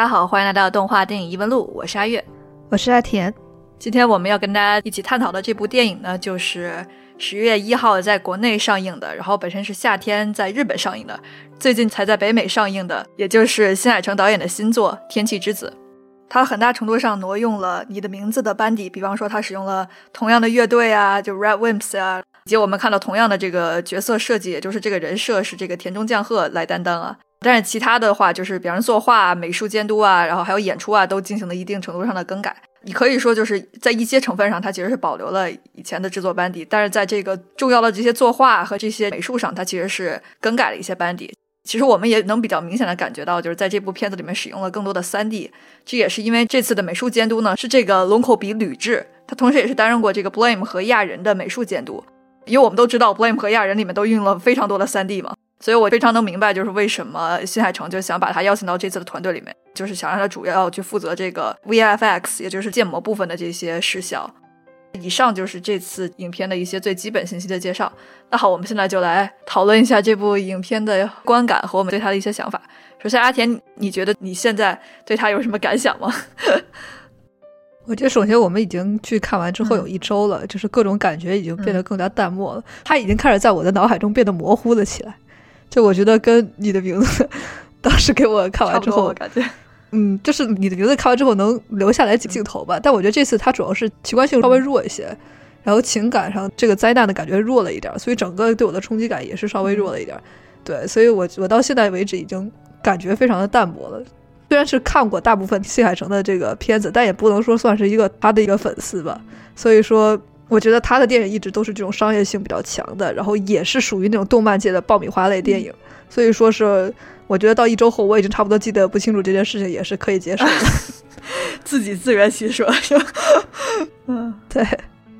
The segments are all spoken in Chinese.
大家好，欢迎来到动画电影疑问录，我是阿月，我是阿田。今天我们要跟大家一起探讨的这部电影呢，就是十月一号在国内上映的，然后本身是夏天在日本上映的，最近才在北美上映的，也就是新海诚导演的新作《天气之子》。它很大程度上挪用了你的名字的班底，比方说它使用了同样的乐队啊，就 Red Wimps 啊，以及我们看到同样的这个角色设计，也就是这个人设是这个田中将贺来担当啊。但是其他的话，就是比方说作画、美术监督啊，然后还有演出啊，都进行了一定程度上的更改。你可以说就是在一些成分上，它其实是保留了以前的制作班底，但是在这个重要的这些作画和这些美术上，它其实是更改了一些班底。其实我们也能比较明显的感觉到，就是在这部片子里面使用了更多的三 D，这也是因为这次的美术监督呢是这个龙口比吕志，他同时也是担任过这个 Blame 和亚人的美术监督。因为我们都知道 Blame 和亚人里面都运用了非常多的三 D 嘛，所以我非常能明白，就是为什么新海诚就想把他邀请到这次的团队里面，就是想让他主要去负责这个 VFX，也就是建模部分的这些事项。以上就是这次影片的一些最基本信息的介绍。那好，我们现在就来讨论一下这部影片的观感和我们对他的一些想法。首先，阿田，你觉得你现在对他有什么感想吗？我觉得，首先我们已经去看完之后有一周了，就是各种感觉已经变得更加淡漠了。他已经开始在我的脑海中变得模糊了起来。就我觉得跟你的名字当时给我看完之后，感觉。嗯，就是你的名字看完之后能留下来几镜头吧，但我觉得这次它主要是奇观性稍微弱一些，然后情感上这个灾难的感觉弱了一点，所以整个对我的冲击感也是稍微弱了一点。对，所以我我到现在为止已经感觉非常的淡薄了。虽然是看过大部分新海诚的这个片子，但也不能说算是一个他的一个粉丝吧。所以说，我觉得他的电影一直都是这种商业性比较强的，然后也是属于那种动漫界的爆米花类电影。所以说是。我觉得到一周后，我已经差不多记得不清楚这件事情，也是可以接受的。自己自圆其说是吧？嗯，对。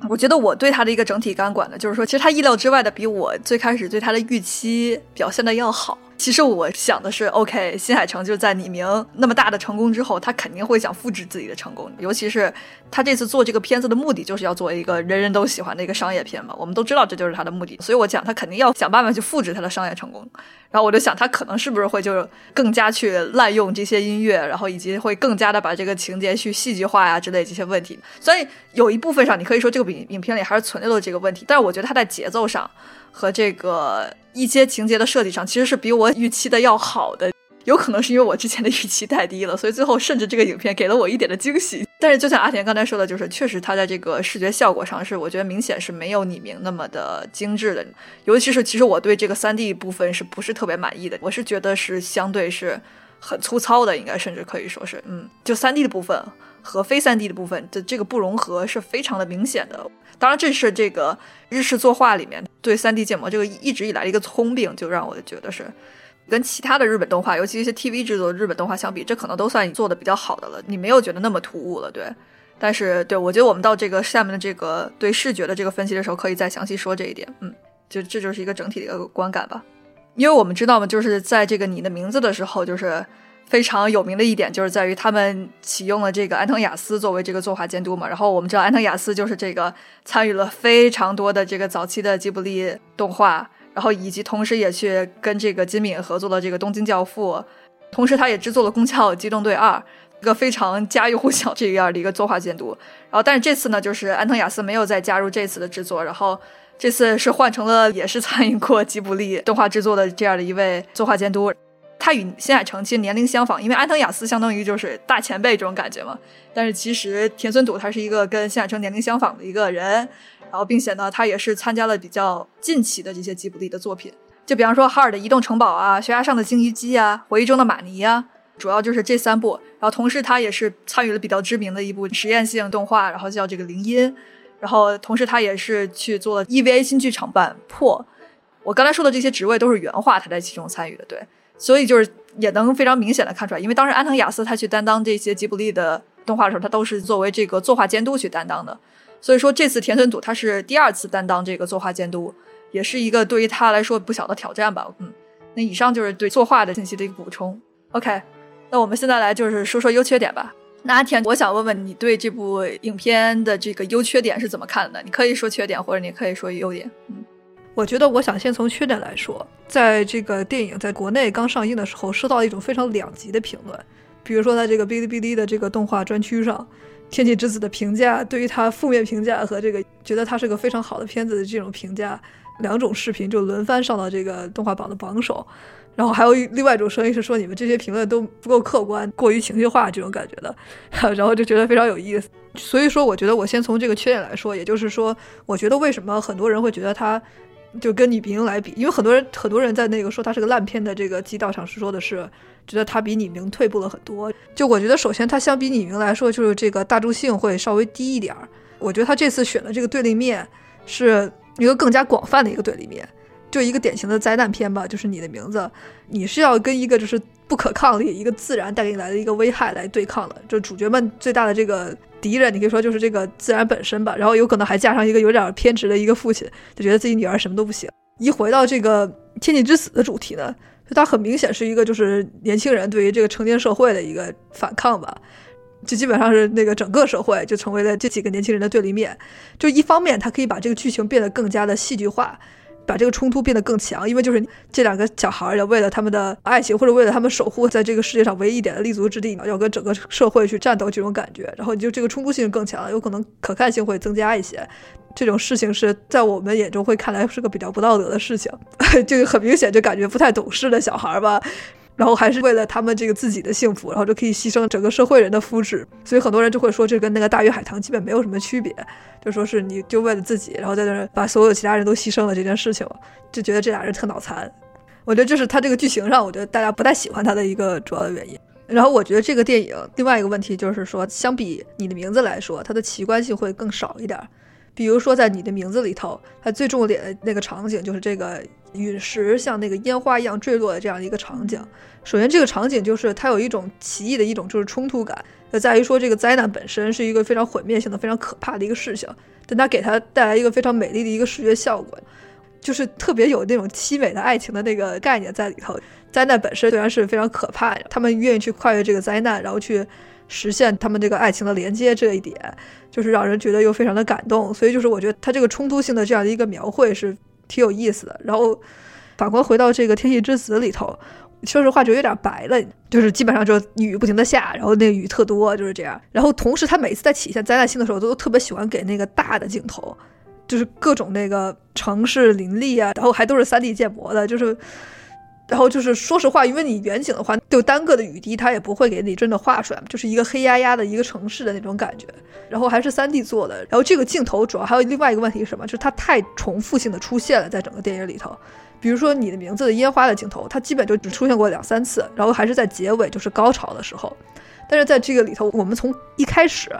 我觉得我对他的一个整体感管呢，就是说，其实他意料之外的比我最开始对他的预期表现的要好。其实我想的是，OK，新海诚就是在李明那么大的成功之后，他肯定会想复制自己的成功。尤其是他这次做这个片子的目的，就是要做一个人人都喜欢的一个商业片嘛。我们都知道这就是他的目的，所以我讲他肯定要想办法去复制他的商业成功。然后我就想，他可能是不是会就更加去滥用这些音乐，然后以及会更加的把这个情节去戏剧化呀之类这些问题。所以有一部分上，你可以说这个影影片里还是存在了这个问题，但是我觉得他在节奏上。和这个一些情节的设计上，其实是比我预期的要好的。有可能是因为我之前的预期太低了，所以最后甚至这个影片给了我一点的惊喜。但是就像阿田刚才说的，就是确实它在这个视觉效果上是，我觉得明显是没有李明那么的精致的。尤其是其实我对这个三 D 部分是不是特别满意的？我是觉得是相对是很粗糙的，应该甚至可以说是，嗯，就三 D 的部分和非三 D 的部分的这个不融合是非常的明显的。当然，这是这个日式作画里面对 3D 建模这个一直以来的一个通病，就让我觉得是跟其他的日本动画，尤其一些 TV 制作的日本动画相比，这可能都算你做的比较好的了。你没有觉得那么突兀了，对？但是，对我觉得我们到这个下面的这个对视觉的这个分析的时候，可以再详细说这一点。嗯，就这就是一个整体的一个观感吧。因为我们知道嘛，就是在这个你的名字的时候，就是。非常有名的一点就是在于他们启用了这个安藤雅思作为这个作画监督嘛，然后我们知道安藤雅思就是这个参与了非常多的这个早期的吉卜力动画，然后以及同时也去跟这个金敏合作了这个东京教父，同时他也制作了宫壳机动队二，一个非常家喻户晓这样的一个作画监督。然后但是这次呢，就是安藤雅思没有再加入这次的制作，然后这次是换成了也是参与过吉卜力动画制作的这样的一位作画监督。他与新海诚其实年龄相仿，因为安藤雅思相当于就是大前辈这种感觉嘛。但是其实田村笃他是一个跟新海诚年龄相仿的一个人，然后并且呢，他也是参加了比较近期的这些吉卜力的作品，就比方说哈尔的移动城堡啊、悬崖上的鲸鱼姬啊、回忆中的玛尼啊，主要就是这三部。然后同时他也是参与了比较知名的一部实验性动画，然后叫这个铃音。然后同时他也是去做了 EVA 新剧场版破。我刚才说的这些职位都是原画，他在其中参与的，对。所以就是也能非常明显的看出来，因为当时安藤雅思他去担当这些吉卜力的动画的时候，他都是作为这个作画监督去担当的。所以说这次田村笃他是第二次担当这个作画监督，也是一个对于他来说不小的挑战吧。嗯，那以上就是对作画的信息的一个补充。OK，那我们现在来就是说说优缺点吧。那阿田，我想问问你对这部影片的这个优缺点是怎么看的？你可以说缺点，或者你可以说优点。嗯。我觉得，我想先从缺点来说，在这个电影在国内刚上映的时候，收到了一种非常两极的评论。比如说在这个哔哩哔哩的这个动画专区上，《天气之子》的评价对于它负面评价和这个觉得它是个非常好的片子的这种评价，两种视频就轮番上到这个动画榜的榜首。然后还有另外一种声音是说你们这些评论都不够客观，过于情绪化这种感觉的，然后就觉得非常有意思。所以说，我觉得我先从这个缺点来说，也就是说，我觉得为什么很多人会觉得它就跟李明来比，因为很多人很多人在那个说它是个烂片的这个基道上是说的是，觉得它比李明退步了很多。就我觉得，首先它相比李明来说，就是这个大众性会稍微低一点儿。我觉得他这次选的这个对立面是一个更加广泛的一个对立面。就一个典型的灾难片吧，就是你的名字，你是要跟一个就是不可抗力、一个自然带给你来的一个危害来对抗的。就主角们最大的这个敌人，你可以说就是这个自然本身吧。然后有可能还加上一个有点偏执的一个父亲，就觉得自己女儿什么都不行。一回到这个天气之死的主题呢，就它很明显是一个就是年轻人对于这个成年社会的一个反抗吧。就基本上是那个整个社会就成为了这几个年轻人的对立面。就一方面，它可以把这个剧情变得更加的戏剧化。把这个冲突变得更强，因为就是这两个小孩要为了他们的爱情，或者为了他们守护在这个世界上唯一一点的立足之地，要跟整个社会去战斗，这种感觉，然后你就这个冲突性更强，有可能可看性会增加一些。这种事情是在我们眼中会看来是个比较不道德的事情，就很明显就感觉不太懂事的小孩儿吧。然后还是为了他们这个自己的幸福，然后就可以牺牲整个社会人的福祉，所以很多人就会说这跟那个大鱼海棠基本没有什么区别，就说是你就为了自己，然后在那把所有其他人都牺牲了这件事情，就觉得这俩人特脑残。我觉得这是他这个剧情上，我觉得大家不太喜欢他的一个主要的原因。然后我觉得这个电影另外一个问题就是说，相比你的名字来说，它的奇观性会更少一点。比如说在你的名字里头，它最重点的那个场景就是这个。陨石像那个烟花一样坠落的这样一个场景，首先这个场景就是它有一种奇异的一种就是冲突感，就在于说这个灾难本身是一个非常毁灭性的、非常可怕的一个事情，但它给它带来一个非常美丽的一个视觉效果，就是特别有那种凄美的爱情的那个概念在里头。灾难本身虽然是非常可怕，他们愿意去跨越这个灾难，然后去实现他们这个爱情的连接，这一点就是让人觉得又非常的感动。所以就是我觉得他这个冲突性的这样的一个描绘是。挺有意思的，然后反观回到这个《天气之子》里头，说实话就有点白了，就是基本上就雨不停的下，然后那雨特多，就是这样。然后同时他每次在体现灾难性的时候，都特别喜欢给那个大的镜头，就是各种那个城市林立啊，然后还都是三 D 建模的，就是。然后就是说实话，因为你远景的话，就单个的雨滴，它也不会给你真的画出来，就是一个黑压压的一个城市的那种感觉。然后还是三 D 做的。然后这个镜头主要还有另外一个问题是什么？就是它太重复性的出现了，在整个电影里头。比如说你的名字的烟花的镜头，它基本就只出现过两三次，然后还是在结尾，就是高潮的时候。但是在这个里头，我们从一开始。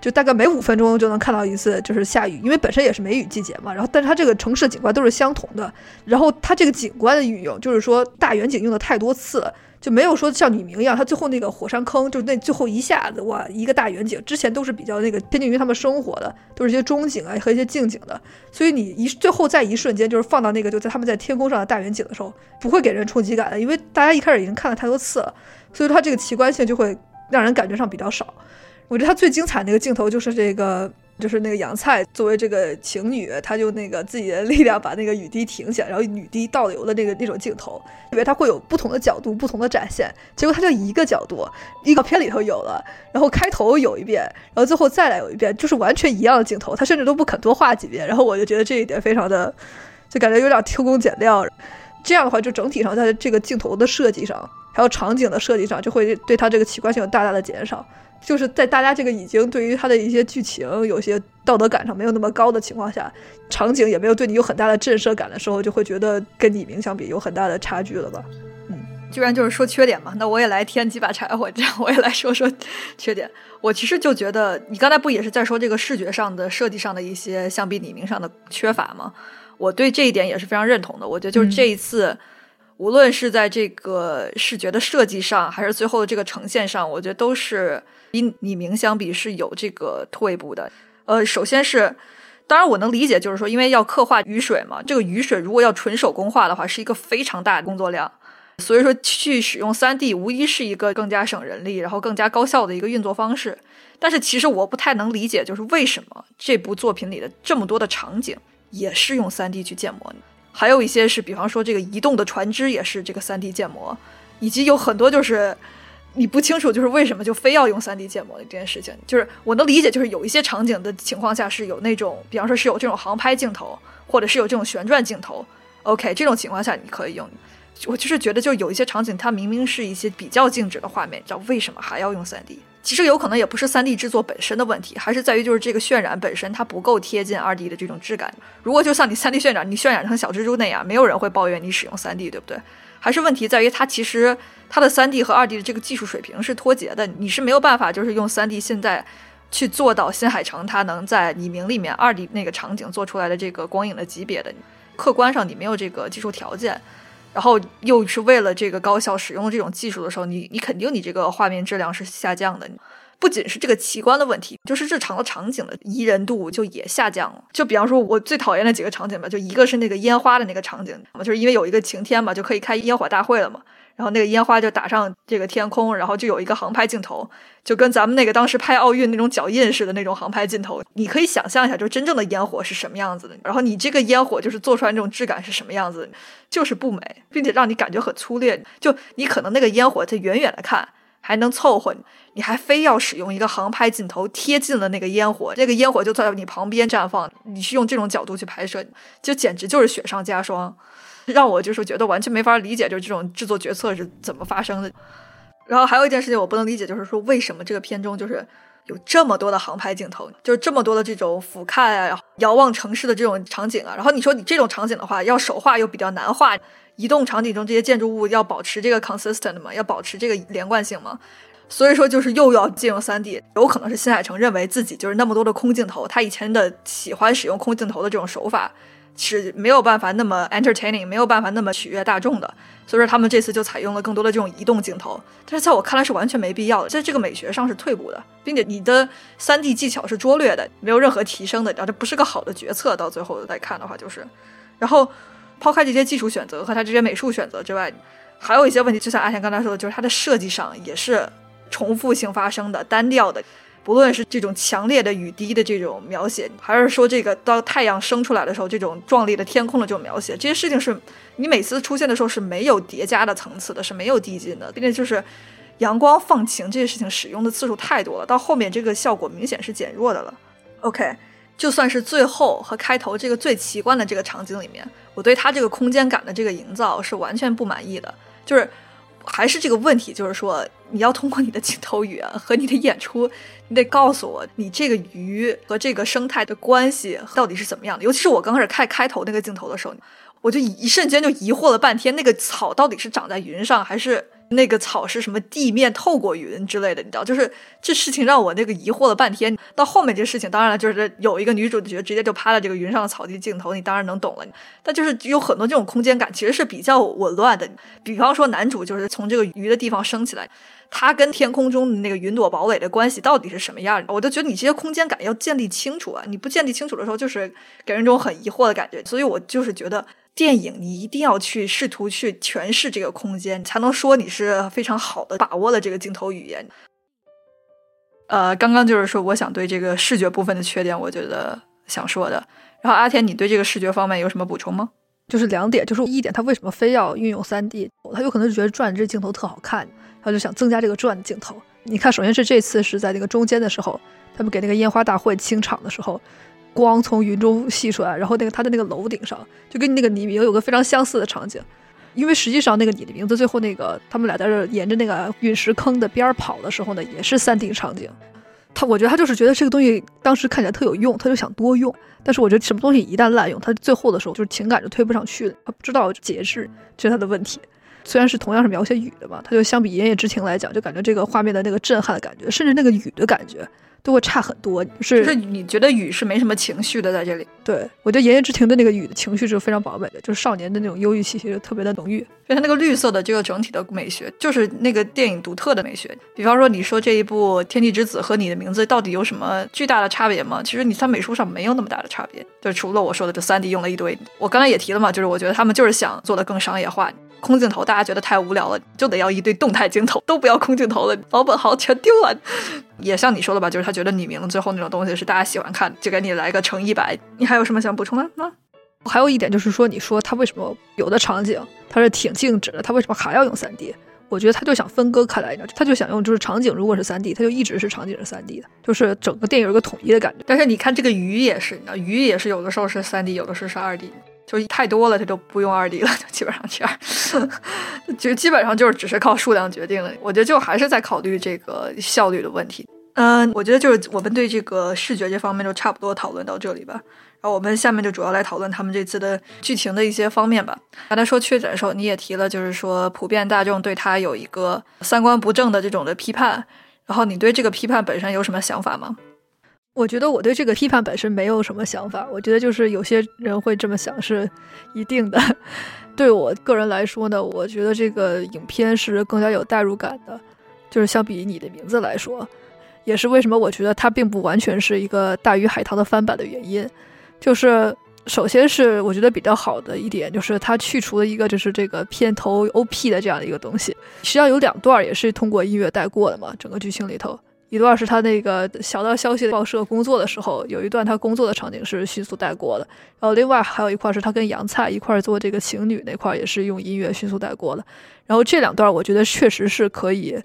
就大概每五分钟就能看到一次，就是下雨，因为本身也是梅雨季节嘛。然后，但是它这个城市的景观都是相同的。然后它这个景观的运用，就是说大远景用的太多次了，就没有说像女明一样，它最后那个火山坑，就那最后一下子哇，一个大远景。之前都是比较那个贴近于他们生活的，都是一些中景啊和一些近景的。所以你一最后在一瞬间，就是放到那个就在他们在天空上的大远景的时候，不会给人冲击感的，因为大家一开始已经看了太多次了，所以它这个奇观性就会让人感觉上比较少。我觉得他最精彩那个镜头就是这个，就是那个杨菜作为这个情侣，他就那个自己的力量把那个雨滴停下，然后雨滴倒流的那个那种镜头，以为他会有不同的角度、不同的展现，结果他就一个角度，预告片里头有了，然后开头有一遍，然后最后再来有一遍，就是完全一样的镜头，他甚至都不肯多画几遍，然后我就觉得这一点非常的，就感觉有点偷工减料，这样的话就整体上在这个镜头的设计上，还有场景的设计上，就会对他这个奇观性有大大的减少。就是在大家这个已经对于他的一些剧情有些道德感上没有那么高的情况下，场景也没有对你有很大的震慑感的时候，就会觉得跟李明相比有很大的差距了吧？嗯，居然就是说缺点嘛，那我也来添几把柴火，这样我也来说说缺点。我其实就觉得你刚才不也是在说这个视觉上的设计上的一些相比李明上的缺乏吗？我对这一点也是非常认同的。我觉得就是这一次。无论是在这个视觉的设计上，还是最后的这个呈现上，我觉得都是比李明相比是有这个退步的。呃，首先是，当然我能理解，就是说，因为要刻画雨水嘛，这个雨水如果要纯手工画的话，是一个非常大的工作量，所以说去使用三 D 无疑是一个更加省人力，然后更加高效的一个运作方式。但是其实我不太能理解，就是为什么这部作品里的这么多的场景也是用三 D 去建模。还有一些是，比方说这个移动的船只也是这个三 D 建模，以及有很多就是你不清楚就是为什么就非要用 3D 建模的这件事情。就是我能理解，就是有一些场景的情况下是有那种，比方说是有这种航拍镜头，或者是有这种旋转镜头。OK，这种情况下你可以用。我就是觉得，就有一些场景，它明明是一些比较静止的画面，你知道为什么还要用 3D？其实有可能也不是 3D 制作本身的问题，还是在于就是这个渲染本身它不够贴近 2D 的这种质感。如果就像你 3D 渲染，你渲染成小蜘蛛那样，没有人会抱怨你使用 3D，对不对？还是问题在于它其实它的 3D 和 2D 的这个技术水平是脱节的，你是没有办法就是用 3D 现在去做到新海诚它能在《你名》里面 2D 那个场景做出来的这个光影的级别的，客观上你没有这个技术条件。然后又是为了这个高效使用这种技术的时候，你你肯定你这个画面质量是下降的。不仅是这个奇观的问题，就是日常的场景的宜人度就也下降了。就比方说，我最讨厌的几个场景吧，就一个是那个烟花的那个场景，就是因为有一个晴天嘛，就可以开烟火大会了嘛。然后那个烟花就打上这个天空，然后就有一个航拍镜头，就跟咱们那个当时拍奥运那种脚印似的那种航拍镜头。你可以想象一下，就真正的烟火是什么样子的。然后你这个烟火就是做出来那种质感是什么样子，就是不美，并且让你感觉很粗劣。就你可能那个烟火它远远的看还能凑合，你还非要使用一个航拍镜头贴近了那个烟火，这个烟火就在你旁边绽放，你是用这种角度去拍摄，就简直就是雪上加霜。让我就是觉得完全没法理解，就是这种制作决策是怎么发生的。然后还有一件事情我不能理解，就是说为什么这个片中就是有这么多的航拍镜头，就是这么多的这种俯瞰啊、遥望城市的这种场景啊。然后你说你这种场景的话，要手画又比较难画，移动场景中这些建筑物要保持这个 consistent 嘛，要保持这个连贯性嘛。所以说就是又要借用 3D，有可能是新海诚认为自己就是那么多的空镜头，他以前的喜欢使用空镜头的这种手法。是没有办法那么 entertaining，没有办法那么取悦大众的，所以说他们这次就采用了更多的这种移动镜头，但是在我看来是完全没必要的，在这个美学上是退步的，并且你的 3D 技巧是拙劣的，没有任何提升的，然后这不是个好的决策。到最后再看的话，就是，然后抛开这些技术选择和他这些美术选择之外，还有一些问题，就像阿贤刚才说的，就是它的设计上也是重复性发生的、单调的。不论是这种强烈的雨滴的这种描写，还是说这个到太阳升出来的时候这种壮丽的天空的这种描写，这些事情是你每次出现的时候是没有叠加的层次的，是没有递进的，并且就是阳光放晴这些事情使用的次数太多了，到后面这个效果明显是减弱的了。OK，就算是最后和开头这个最奇观的这个场景里面，我对它这个空间感的这个营造是完全不满意的，就是还是这个问题，就是说。你要通过你的镜头语言和你的演出，你得告诉我你这个鱼和这个生态的关系到底是怎么样的。尤其是我刚开始看开头那个镜头的时候，我就一瞬间就疑惑了半天，那个草到底是长在云上还是？那个草是什么？地面透过云之类的，你知道？就是这事情让我那个疑惑了半天。到后面这事情，当然了，就是有一个女主角直接就趴在这个云上的草地镜头，你当然能懂了。但就是有很多这种空间感，其实是比较紊乱的。比方说，男主就是从这个鱼的地方升起来，他跟天空中的那个云朵堡垒的关系到底是什么样？我就觉得你这些空间感要建立清楚啊！你不建立清楚的时候，就是给人一种很疑惑的感觉。所以我就是觉得。电影你一定要去试图去诠释这个空间，才能说你是非常好的把握了这个镜头语言。呃，刚刚就是说，我想对这个视觉部分的缺点，我觉得想说的。然后阿田，你对这个视觉方面有什么补充吗？就是两点，就是一点，他为什么非要运用三 D？他有可能是觉得转这镜头特好看，他就想增加这个转的镜头。你看，首先是这次是在那个中间的时候，他们给那个烟花大会清场的时候。光从云中析出来，然后那个他的那个楼顶上，就跟那个李明有个非常相似的场景。因为实际上那个你的名字最后那个他们俩在这沿着那个陨石坑的边儿跑的时候呢，也是三 D 场景。他我觉得他就是觉得这个东西当时看起来特有用，他就想多用。但是我觉得什么东西一旦滥用，他最后的时候就是情感就推不上去了。他不知道节制，这是他的问题。虽然是同样是描写雨的吧，它就相比《炎夜之庭》来讲，就感觉这个画面的那个震撼的感觉，甚至那个雨的感觉。都会差很多，是就是你觉得雨是没什么情绪的在这里？对我觉得《炎夜之庭》的那个雨的情绪是非常饱满的，就是少年的那种忧郁气息就特别的浓郁。所以它那个绿色的这个整体的美学，就是那个电影独特的美学。比方说，你说这一部《天地之子》和你的名字到底有什么巨大的差别吗？其实你在美术上没有那么大的差别，就除了我说的这三 D 用了一堆。我刚才也提了嘛，就是我觉得他们就是想做的更商业化。空镜头大家觉得太无聊了，就得要一堆动态镜头，都不要空镜头了，老本行全丢了。也像你说的吧，就是他觉得你名最后那种东西是大家喜欢看，就给你来个乘一百。你还有什么想补充的吗？还有一点就是说，你说他为什么有的场景他是挺静止的，他为什么还要用三 D？我觉得他就想分割开来，他就想用就是场景如果是三 D，他就一直是场景是三 D 的，就是整个电影有一个统一的感觉。但是你看这个鱼也是，你知道鱼也是有的时候是三 D，有的时候是二 D，就是太多了，它就不用二 D 了，就基本上这样，就基本上就是只是靠数量决定了。我觉得就还是在考虑这个效率的问题。嗯，我觉得就是我们对这个视觉这方面就差不多讨论到这里吧。然后我们下面就主要来讨论他们这次的剧情的一些方面吧。刚才说确诊的时候，你也提了，就是说普遍大众对他有一个三观不正的这种的批判。然后你对这个批判本身有什么想法吗？我觉得我对这个批判本身没有什么想法。我觉得就是有些人会这么想是一定的。对我个人来说呢，我觉得这个影片是更加有代入感的，就是相比你的名字来说。也是为什么我觉得它并不完全是一个大鱼海棠的翻版的原因，就是首先是我觉得比较好的一点，就是它去除了一个就是这个片头 OP 的这样的一个东西。实际上有两段也是通过音乐带过的嘛，整个剧情里头，一段是他那个小道消息报社工作的时候，有一段他工作的场景是迅速带过的，然后另外还有一块是他跟杨菜一块做这个情侣那块也是用音乐迅速带过的。然后这两段我觉得确实是可以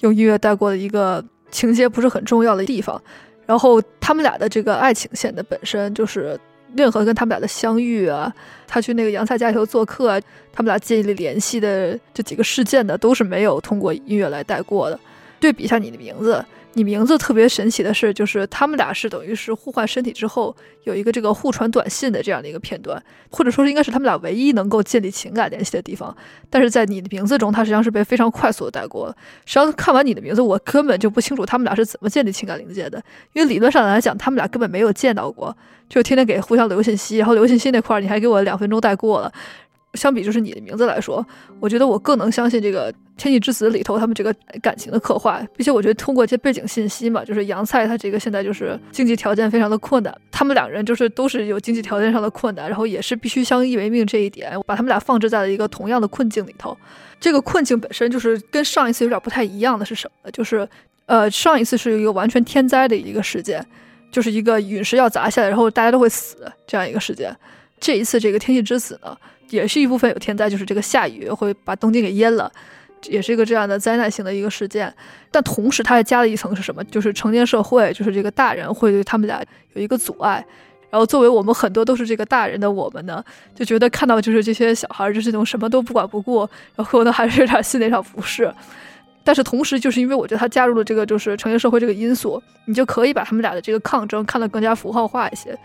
用音乐带过的一个。情节不是很重要的地方，然后他们俩的这个爱情线的本身就是任何跟他们俩的相遇啊，他去那个杨菜家里头做客啊，他们俩建立联系的这几个事件呢，都是没有通过音乐来带过的。对比一下你的名字。你名字特别神奇的是，就是他们俩是等于是互换身体之后有一个这个互传短信的这样的一个片段，或者说是应该是他们俩唯一能够建立情感联系的地方。但是在你的名字中，它实际上是被非常快速的带过了。实际上看完你的名字，我根本就不清楚他们俩是怎么建立情感连接的，因为理论上来讲，他们俩根本没有见到过，就天天给互相留信息，然后留信息那块儿你还给我两分钟带过了。相比就是你的名字来说，我觉得我更能相信这个《天气之子》里头他们这个感情的刻画，并且我觉得通过这些背景信息嘛，就是杨菜他这个现在就是经济条件非常的困难，他们两人就是都是有经济条件上的困难，然后也是必须相依为命这一点，把他们俩放置在了一个同样的困境里头。这个困境本身就是跟上一次有点不太一样的是什么？呢？就是呃上一次是一个完全天灾的一个事件，就是一个陨石要砸下来，然后大家都会死这样一个事件。这一次这个《天气之子》呢？也是一部分有天灾，就是这个下雨会把东京给淹了，也是一个这样的灾难性的一个事件。但同时，它还加了一层是什么？就是成年社会，就是这个大人会对他们俩有一个阻碍。然后，作为我们很多都是这个大人的我们呢，就觉得看到就是这些小孩就是那种什么都不管不顾，然后呢还是有点心理上不适。但是同时，就是因为我觉得他加入了这个就是成年社会这个因素，你就可以把他们俩的这个抗争看得更加符号化一些。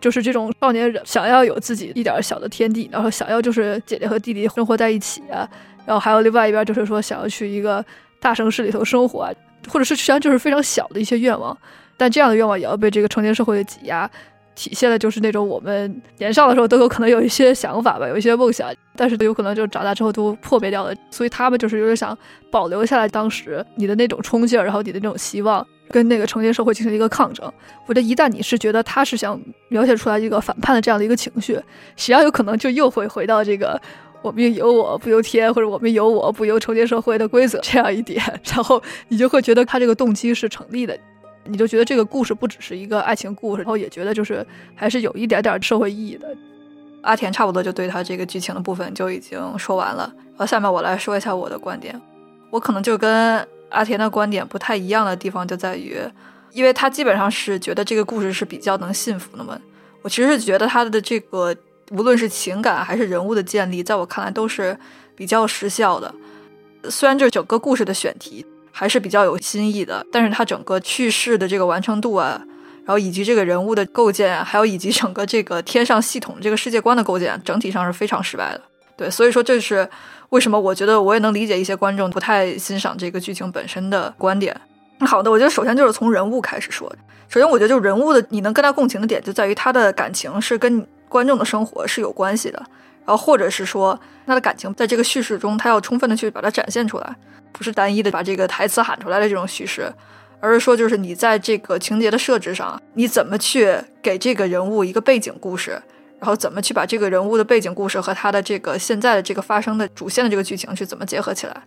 就是这种少年人想要有自己一点小的天地，然后想要就是姐姐和弟弟生活在一起啊，然后还有另外一边就是说想要去一个大城市里头生活啊，或者是实际上就是非常小的一些愿望，但这样的愿望也要被这个成年社会的挤压，体现的就是那种我们年少的时候都有可能有一些想法吧，有一些梦想，但是都有可能就长大之后都破灭掉了，所以他们就是有点想保留下来当时你的那种冲劲儿，然后你的那种希望。跟那个成年社会进行一个抗争，我觉得一旦你是觉得他是想描写出来一个反叛的这样的一个情绪，实际上有可能就又会回到这个我们由我不由天，或者我们由我不由成年社会的规则这样一点，然后你就会觉得他这个动机是成立的，你就觉得这个故事不只是一个爱情故事，然后也觉得就是还是有一点点社会意义的。阿田差不多就对他这个剧情的部分就已经说完了，然后下面我来说一下我的观点，我可能就跟。阿田的观点不太一样的地方就在于，因为他基本上是觉得这个故事是比较能信服的嘛。我其实是觉得他的这个无论是情感还是人物的建立，在我看来都是比较实效的。虽然这整个故事的选题还是比较有新意的，但是它整个叙事的这个完成度啊，然后以及这个人物的构建，还有以及整个这个天上系统这个世界观的构建，整体上是非常失败的。对，所以说这是。为什么我觉得我也能理解一些观众不太欣赏这个剧情本身的观点？好的，我觉得首先就是从人物开始说。首先，我觉得就人物的你能跟他共情的点就在于他的感情是跟观众的生活是有关系的，然后或者是说他的感情在这个叙事中他要充分的去把它展现出来，不是单一的把这个台词喊出来的这种叙事，而是说就是你在这个情节的设置上，你怎么去给这个人物一个背景故事。然后怎么去把这个人物的背景故事和他的这个现在的这个发生的主线的这个剧情去怎么结合起来？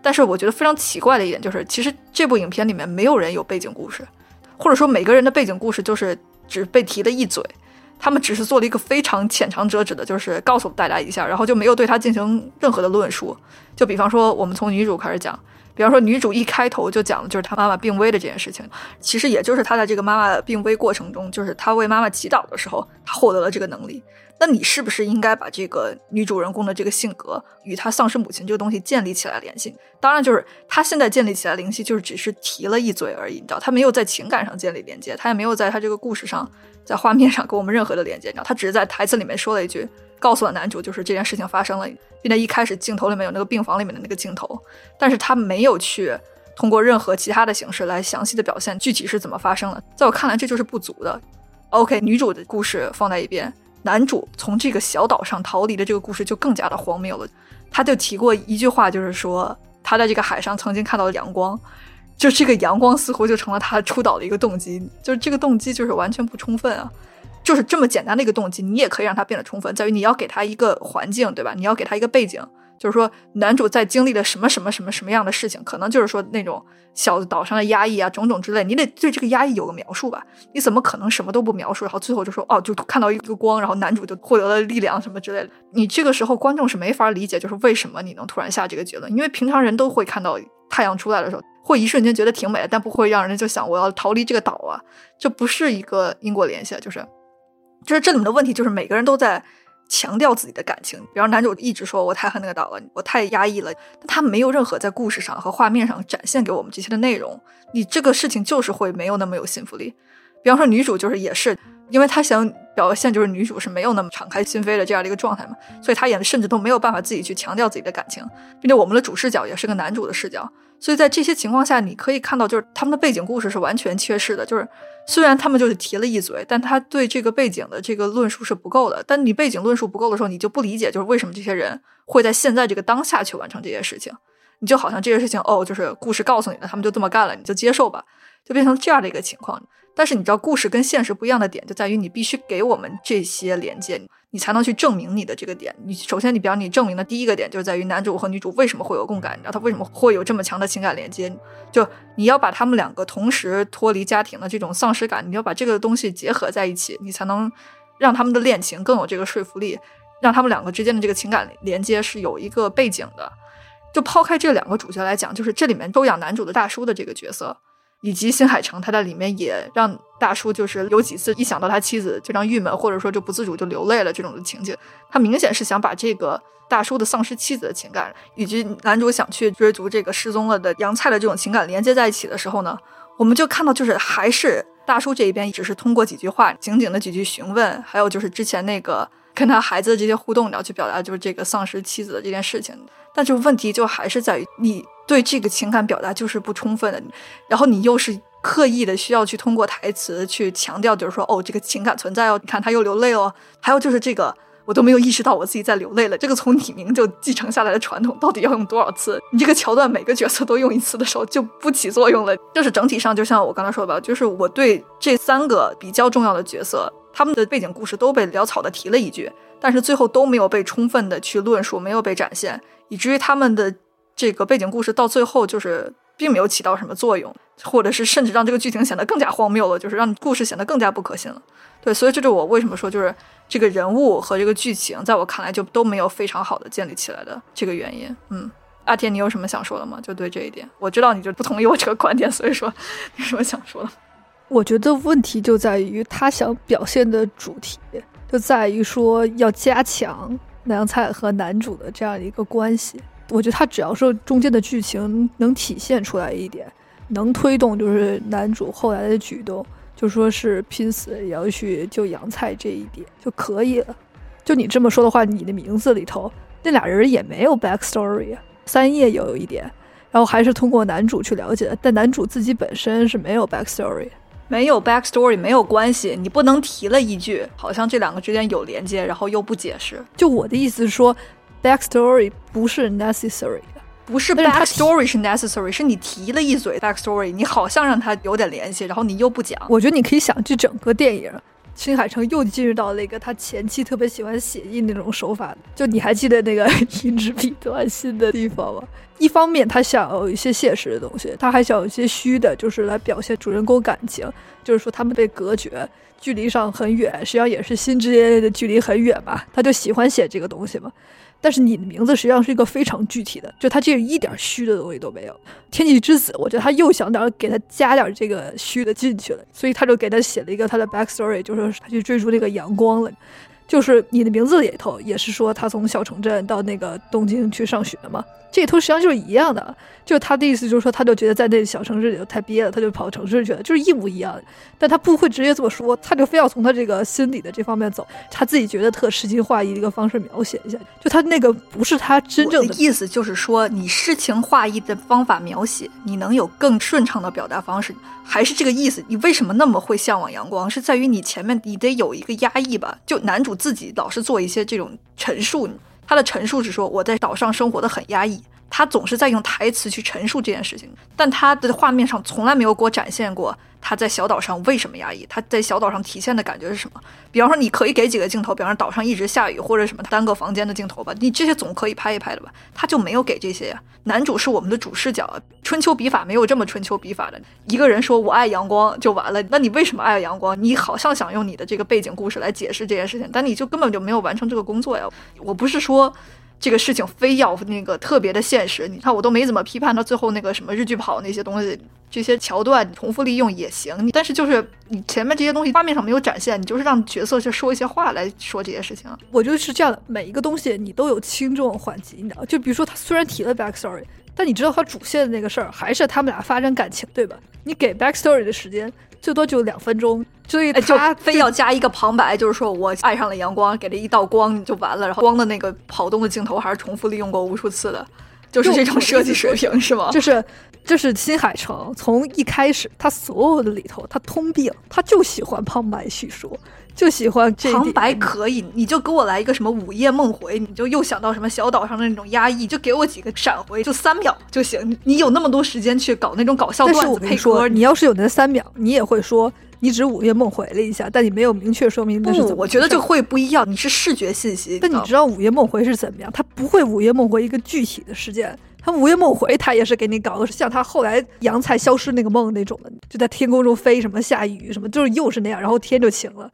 但是我觉得非常奇怪的一点就是，其实这部影片里面没有人有背景故事，或者说每个人的背景故事就是只被提了一嘴，他们只是做了一个非常浅尝辄止的，就是告诉大家一下，然后就没有对他进行任何的论述。就比方说，我们从女主开始讲，比方说女主一开头就讲的就是她妈妈病危的这件事情，其实也就是她在这个妈妈病危过程中，就是她为妈妈祈祷的时候，她获得了这个能力。那你是不是应该把这个女主人公的这个性格与她丧失母亲这个东西建立起来联系？当然，就是她现在建立起来联系，就是只是提了一嘴而已，你知道，她没有在情感上建立连接，她也没有在她这个故事上，在画面上给我们任何的连接，你知道，她只是在台词里面说了一句，告诉了男主，就是这件事情发生了，并且一开始镜头里面有那个病房里面的那个镜头，但是他没有去通过任何其他的形式来详细的表现具体是怎么发生的，在我看来，这就是不足的。OK，女主的故事放在一边。男主从这个小岛上逃离的这个故事就更加的荒谬了。他就提过一句话，就是说他在这个海上曾经看到了阳光，就这个阳光似乎就成了他出岛的一个动机。就是这个动机就是完全不充分啊，就是这么简单的一个动机，你也可以让它变得充分，在于你要给他一个环境，对吧？你要给他一个背景。就是说，男主在经历了什么什么什么什么样的事情，可能就是说那种小岛上的压抑啊，种种之类，你得对这个压抑有个描述吧？你怎么可能什么都不描述，然后最后就说哦，就看到一个光，然后男主就获得了力量什么之类的？你这个时候观众是没法理解，就是为什么你能突然下这个结论？因为平常人都会看到太阳出来的时候，会一瞬间觉得挺美，但不会让人就想我要逃离这个岛啊，这不是一个因果联系，就是，就是这里面的问题，就是每个人都在。强调自己的感情，比方男主一直说我太恨那个岛了，我太压抑了，他没有任何在故事上和画面上展现给我们这些的内容，你这个事情就是会没有那么有信服力。比方说女主就是也是，因为她想表现就是女主是没有那么敞开心扉的这样的一个状态嘛，所以她也甚至都没有办法自己去强调自己的感情，并且我们的主视角也是个男主的视角。所以在这些情况下，你可以看到，就是他们的背景故事是完全缺失的。就是虽然他们就是提了一嘴，但他对这个背景的这个论述是不够的。但你背景论述不够的时候，你就不理解，就是为什么这些人会在现在这个当下去完成这些事情。你就好像这些事情，哦，就是故事告诉你的，他们就这么干了，你就接受吧，就变成这样的一个情况。但是你知道，故事跟现实不一样的点就在于，你必须给我们这些连接，你才能去证明你的这个点。你首先，你比方你证明的第一个点，就是在于男主和女主为什么会有共感，你知道他为什么会有这么强的情感连接？就你要把他们两个同时脱离家庭的这种丧失感，你要把这个东西结合在一起，你才能让他们的恋情更有这个说服力，让他们两个之间的这个情感连接是有一个背景的。就抛开这两个主角来讲，就是这里面收养男主的大叔的这个角色。以及新海诚，他在里面也让大叔就是有几次一想到他妻子就让郁闷，或者说就不自主就流泪了这种的情景。他明显是想把这个大叔的丧失妻子的情感，以及男主想去追逐这个失踪了的杨菜的这种情感连接在一起的时候呢，我们就看到就是还是大叔这一边只是通过几句话、仅仅的几句询问，还有就是之前那个跟他孩子的这些互动，然后去表达就是这个丧失妻子的这件事情。但就问题就还是在于你。对这个情感表达就是不充分的，然后你又是刻意的需要去通过台词去强调，就是说哦，这个情感存在哦，你看他又流泪哦，还有就是这个我都没有意识到我自己在流泪了，这个从李明就继承下来的传统到底要用多少次？你这个桥段每个角色都用一次的时候就不起作用了。就是整体上，就像我刚才说的吧，就是我对这三个比较重要的角色，他们的背景故事都被潦草的提了一句，但是最后都没有被充分的去论述，没有被展现，以至于他们的。这个背景故事到最后就是并没有起到什么作用，或者是甚至让这个剧情显得更加荒谬了，就是让故事显得更加不可信了。对，所以这就是我为什么说就是这个人物和这个剧情，在我看来就都没有非常好的建立起来的这个原因。嗯，阿天，你有什么想说的吗？就对这一点，我知道你就不同意我这个观点，所以说有什么想说的？我觉得问题就在于他想表现的主题，就在于说要加强梁菜和男主的这样一个关系。我觉得他只要说中间的剧情能体现出来一点，能推动就是男主后来的举动，就说是拼死也要去救杨菜这一点就可以了。就你这么说的话，你的名字里头那俩人也没有 backstory，三叶有一点，然后还是通过男主去了解的，但男主自己本身是没有 backstory，没有 backstory 没有关系，你不能提了一句，好像这两个之间有连接，然后又不解释。就我的意思是说。Backstory 不是 necessary 的，不是 backstory 是 necessary，是你提了一嘴 backstory，你好像让它有点联系，然后你又不讲。我觉得你可以想，这整个电影，新海诚又进入到了一个他前期特别喜欢写意那种手法。就你还记得那个 一支笔断心的地方吗？一方面他想有一些现实的东西，他还想有一些虚的，就是来表现主人公感情，就是说他们被隔绝，距离上很远，实际上也是心之间的距离很远吧。他就喜欢写这个东西嘛。但是你的名字实际上是一个非常具体的，就他这一点虚的东西都没有。天气之子，我觉得他又想点给他加点这个虚的进去了，所以他就给他写了一个他的 backstory，就是他去追逐那个阳光了。就是你的名字里头也是说他从小城镇到那个东京去上学嘛，这里头实际上就是一样的。就他的意思就是说，他就觉得在那小城市里头太憋了，他就跑城市去了，就是一模一样。但他不会直接这么说，他就非要从他这个心理的这方面走，他自己觉得特诗情画意的一个方式描写一下。就他那个不是他真正的意思，就是说你诗情画意的方法描写，你能有更顺畅的表达方式，还是这个意思？你为什么那么会向往阳光？是在于你前面你得有一个压抑吧？就男主自己老是做一些这种陈述，他的陈述是说我在岛上生活的很压抑。他总是在用台词去陈述这件事情，但他的画面上从来没有给我展现过他在小岛上为什么压抑，他在小岛上体现的感觉是什么。比方说，你可以给几个镜头，比方说岛上一直下雨或者什么单个房间的镜头吧，你这些总可以拍一拍的吧？他就没有给这些呀。男主是我们的主视角，春秋笔法没有这么春秋笔法的。一个人说我爱阳光就完了，那你为什么爱阳光？你好像想用你的这个背景故事来解释这件事情，但你就根本就没有完成这个工作呀。我不是说。这个事情非要那个特别的现实，你看我都没怎么批判到最后那个什么日剧跑那些东西，这些桥段重复利用也行。但是就是你前面这些东西画面上没有展现，你就是让角色去说一些话来说这些事情。我觉得是这样的，每一个东西你都有轻重缓急，你知道？就比如说他虽然提了 backstory，但你知道他主线的那个事儿还是他们俩发展感情，对吧？你给 backstory 的时间。最多就两分钟，所以他非要加一个旁白，就是说我爱上了阳光，给了一道光就完了。然后光的那个跑动的镜头还是重复利用过无数次的，就是这种设计水平是吗？就是，就是新海诚从一开始他所有的里头，他通病，他就喜欢旁白叙述。就喜欢旁白可以，你就给我来一个什么午夜梦回，你就又想到什么小岛上的那种压抑，就给我几个闪回，就三秒就行。你有那么多时间去搞那种搞笑段子配歌，你要是有那三秒，你也会说你只午夜梦回了一下，但你没有明确说明那是怎么。我觉得这会不一样，你是视觉信息。但你知道午夜梦回是怎么样？他不会午夜梦回一个具体的事件，他午夜梦回他也是给你搞的是像他后来阳菜消失那个梦那种的，就在天空中飞，什么下雨什么，就是又是那样，然后天就晴了。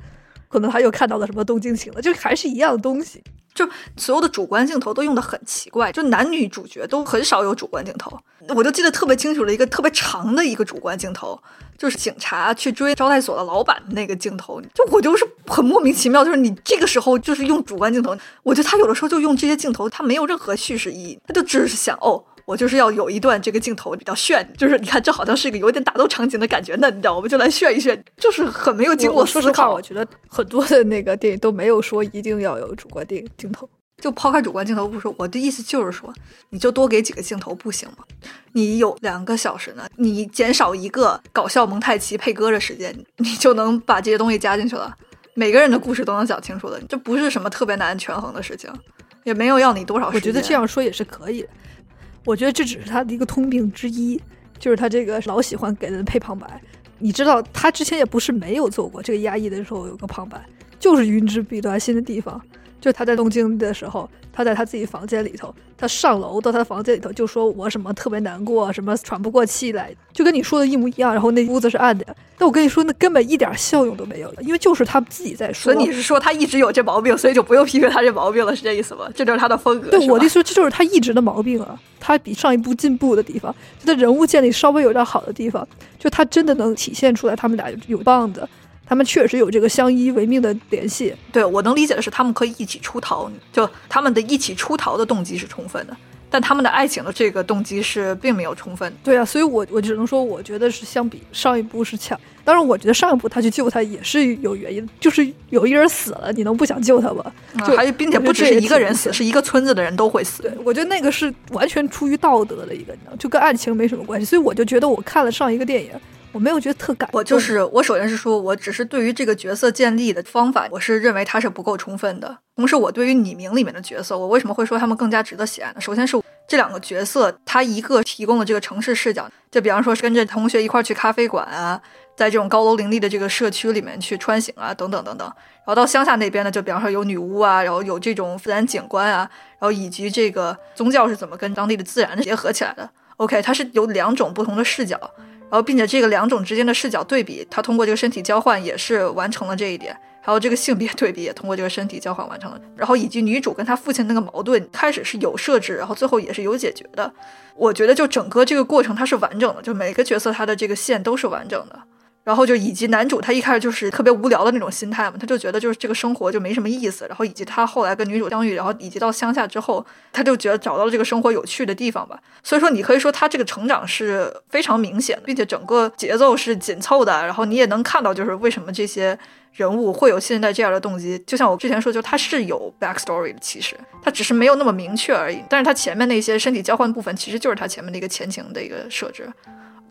可能他又看到了什么东京情了，就还是一样的东西，就所有的主观镜头都用的很奇怪，就男女主角都很少有主观镜头。我就记得特别清楚的一个特别长的一个主观镜头，就是警察去追招待所的老板的那个镜头，就我就是很莫名其妙，就是你这个时候就是用主观镜头，我觉得他有的时候就用这些镜头，他没有任何叙事意义，他就只是想哦。我就是要有一段这个镜头比较炫，就是你看这好像是一个有点打斗场景的感觉那，你知道，我们就来炫一炫，就是很没有经过思考。我觉得很多的那个电影都没有说一定要有主观电影镜头，就抛开主观镜头不说，我的意思就是说，你就多给几个镜头不行吗？你有两个小时呢，你减少一个搞笑蒙太奇配歌的时间，你就能把这些东西加进去了，每个人的故事都能讲清楚的，这不是什么特别难权衡的事情，也没有要你多少时间。我觉得这样说也是可以的。我觉得这只是他的一个通病之一，就是他这个老喜欢给人配旁白。你知道，他之前也不是没有做过这个压抑的时候有个旁白，就是云之彼端心的地方，就他在东京的时候。他在他自己房间里头，他上楼到他房间里头就说：“我什么特别难过，什么喘不过气来，就跟你说的一模一样。”然后那屋子是暗的。但我跟你说，那根本一点效用都没有了，因为就是他自己在说。所以你是说他一直有这毛病，所以就不用批评他这毛病了，是这意思吗？这就是他的风格。对，我的说这就是他一直的毛病啊。他比上一部进步的地方，他的人物建立稍微有点好的地方，就他真的能体现出来他们俩有棒的。他们确实有这个相依为命的联系，对我能理解的是，他们可以一起出逃，就他们的一起出逃的动机是充分的，但他们的爱情的这个动机是并没有充分。对啊，所以我我只能说，我觉得是相比上一部是强。当然，我觉得上一部他去救他也是有原因，就是有一人死了，你能不想救他吗？就还并且不只是一个人死，是一个村子的人都会死。对，我觉得那个是完全出于道德的一个，就跟爱情没什么关系。所以我就觉得我看了上一个电影。我没有觉得特感，我就是我首先是说，我只是对于这个角色建立的方法，我是认为它是不够充分的。同时，我对于拟名里面的角色，我为什么会说他们更加值得喜爱呢？首先是这两个角色，他一个提供的这个城市视角，就比方说是跟着同学一块儿去咖啡馆啊，在这种高楼林立的这个社区里面去穿行啊，等等等等。然后到乡下那边呢，就比方说有女巫啊，然后有这种自然景观啊，然后以及这个宗教是怎么跟当地的自然结合起来的。OK，它是有两种不同的视角。然后，并且这个两种之间的视角对比，他通过这个身体交换也是完成了这一点。还有这个性别对比也通过这个身体交换完成了，然后以及女主跟她父亲那个矛盾开始是有设置，然后最后也是有解决的。我觉得就整个这个过程它是完整的，就每个角色他的这个线都是完整的。然后就以及男主他一开始就是特别无聊的那种心态嘛，他就觉得就是这个生活就没什么意思。然后以及他后来跟女主相遇，然后以及到乡下之后，他就觉得找到了这个生活有趣的地方吧。所以说你可以说他这个成长是非常明显的，并且整个节奏是紧凑的。然后你也能看到就是为什么这些人物会有现在这样的动机。就像我之前说，就他是有 backstory 的，其实他只是没有那么明确而已。但是他前面那些身体交换部分，其实就是他前面的一个前情的一个设置。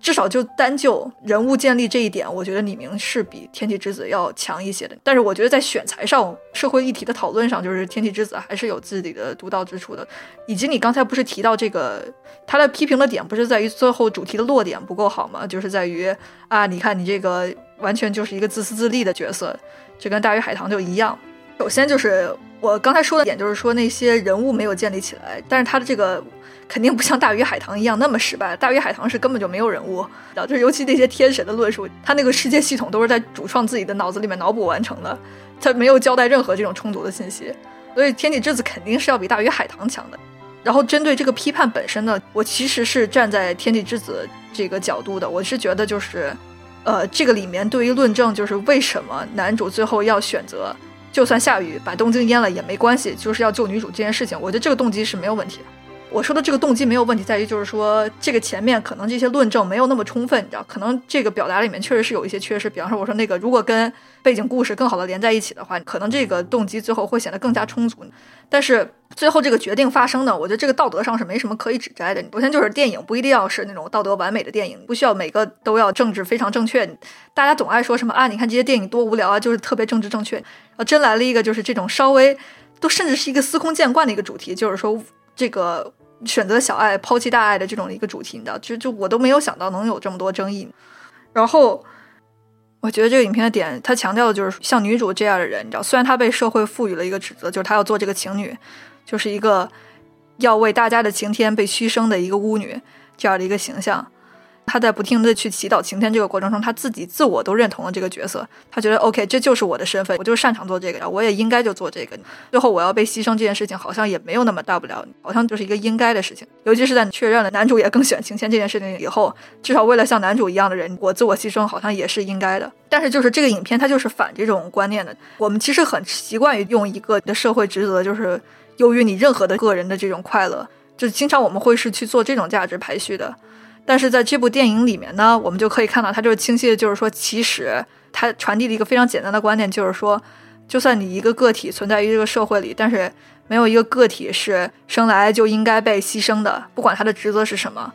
至少就单就人物建立这一点，我觉得李明是比天气之子要强一些的。但是我觉得在选材上、社会议题的讨论上，就是天气之子还是有自己的独到之处的。以及你刚才不是提到这个，他的批评的点不是在于最后主题的落点不够好吗？就是在于啊，你看你这个完全就是一个自私自利的角色，这跟大鱼海棠就一样。首先就是我刚才说的点，就是说那些人物没有建立起来，但是他的这个。肯定不像大鱼海棠一样那么失败。大鱼海棠是根本就没有人物，就是尤其那些天神的论述，他那个世界系统都是在主创自己的脑子里面脑补完成的，他没有交代任何这种充足的信息。所以天地之子肯定是要比大鱼海棠强的。然后针对这个批判本身呢，我其实是站在天地之子这个角度的，我是觉得就是，呃，这个里面对于论证就是为什么男主最后要选择就算下雨把东京淹了也没关系，就是要救女主这件事情，我觉得这个动机是没有问题的。我说的这个动机没有问题，在于就是说这个前面可能这些论证没有那么充分，你知道，可能这个表达里面确实是有一些缺失。比方说，我说那个如果跟背景故事更好的连在一起的话，可能这个动机最后会显得更加充足。但是最后这个决定发生呢，我觉得这个道德上是没什么可以指摘的。首先就是电影不一定要是那种道德完美的电影，不需要每个都要政治非常正确。大家总爱说什么啊？你看这些电影多无聊啊，就是特别政治正确。啊，真来了一个就是这种稍微都甚至是一个司空见惯的一个主题，就是说这个。选择小爱抛弃大爱的这种一个主题，你知道，就就我都没有想到能有这么多争议。然后，我觉得这个影片的点，它强调的就是像女主这样的人，你知道，虽然她被社会赋予了一个指责，就是她要做这个情女，就是一个要为大家的晴天被牺牲的一个巫女这样的一个形象。他在不停的去祈祷晴天这个过程中，他自己自我都认同了这个角色。他觉得 OK，这就是我的身份，我就擅长做这个，我也应该就做这个。最后我要被牺牲这件事情，好像也没有那么大不了，好像就是一个应该的事情。尤其是在确认了男主也更喜欢晴天这件事情以后，至少为了像男主一样的人，我自我牺牲好像也是应该的。但是就是这个影片它就是反这种观念的。我们其实很习惯于用一个你的社会职责，就是优于你任何的个人的这种快乐，就是经常我们会是去做这种价值排序的。但是在这部电影里面呢，我们就可以看到，它就是清晰的，就是说，其实它传递了一个非常简单的观念，就是说，就算你一个个体存在于这个社会里，但是没有一个个体是生来就应该被牺牲的，不管他的职责是什么，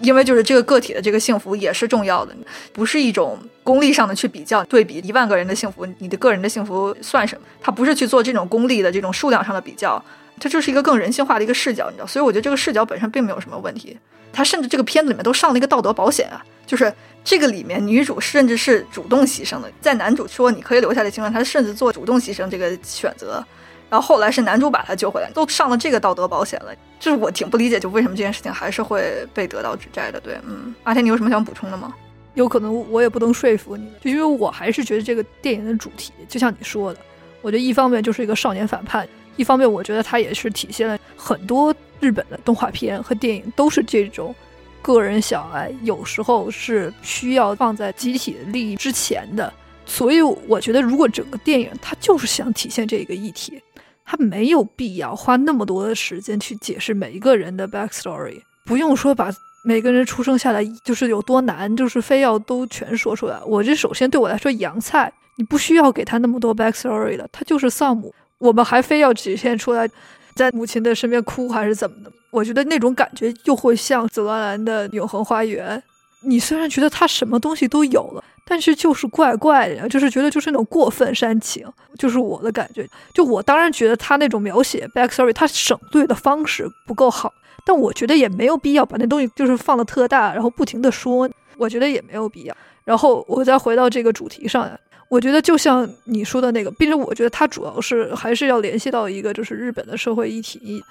因为就是这个个体的这个幸福也是重要的，不是一种功利上的去比较对比一万个人的幸福，你的个人的幸福算什么？它不是去做这种功利的这种数量上的比较，它就是一个更人性化的一个视角，你知道，所以我觉得这个视角本身并没有什么问题。他甚至这个片子里面都上了一个道德保险啊，就是这个里面女主甚至是主动牺牲的，在男主说你可以留下的情况下，她甚至做主动牺牲这个选择，然后后来是男主把她救回来，都上了这个道德保险了，就是我挺不理解，就为什么这件事情还是会被得到指摘的。对，嗯，阿天，你有什么想补充的吗？有可能我也不能说服你，就因为我还是觉得这个电影的主题，就像你说的，我觉得一方面就是一个少年反叛，一方面我觉得它也是体现了很多。日本的动画片和电影都是这种个人小爱，有时候是需要放在集体的利益之前的。所以我觉得，如果整个电影它就是想体现这个议题，它没有必要花那么多的时间去解释每一个人的 backstory，不用说把每个人出生下来就是有多难，就是非要都全说出来。我这首先对我来说，洋菜你不需要给他那么多 backstory 的，他就是丧母，我们还非要体现出来。在母亲的身边哭还是怎么的？我觉得那种感觉又会像紫罗兰的《永恒花园》。你虽然觉得他什么东西都有了，但是就是怪怪的，就是觉得就是那种过分煽情，就是我的感觉。就我当然觉得他那种描写 backstory，他省略的方式不够好，但我觉得也没有必要把那东西就是放的特大，然后不停的说，我觉得也没有必要。然后我再回到这个主题上。我觉得就像你说的那个，并且我觉得它主要是还是要联系到一个就是日本的社会议题，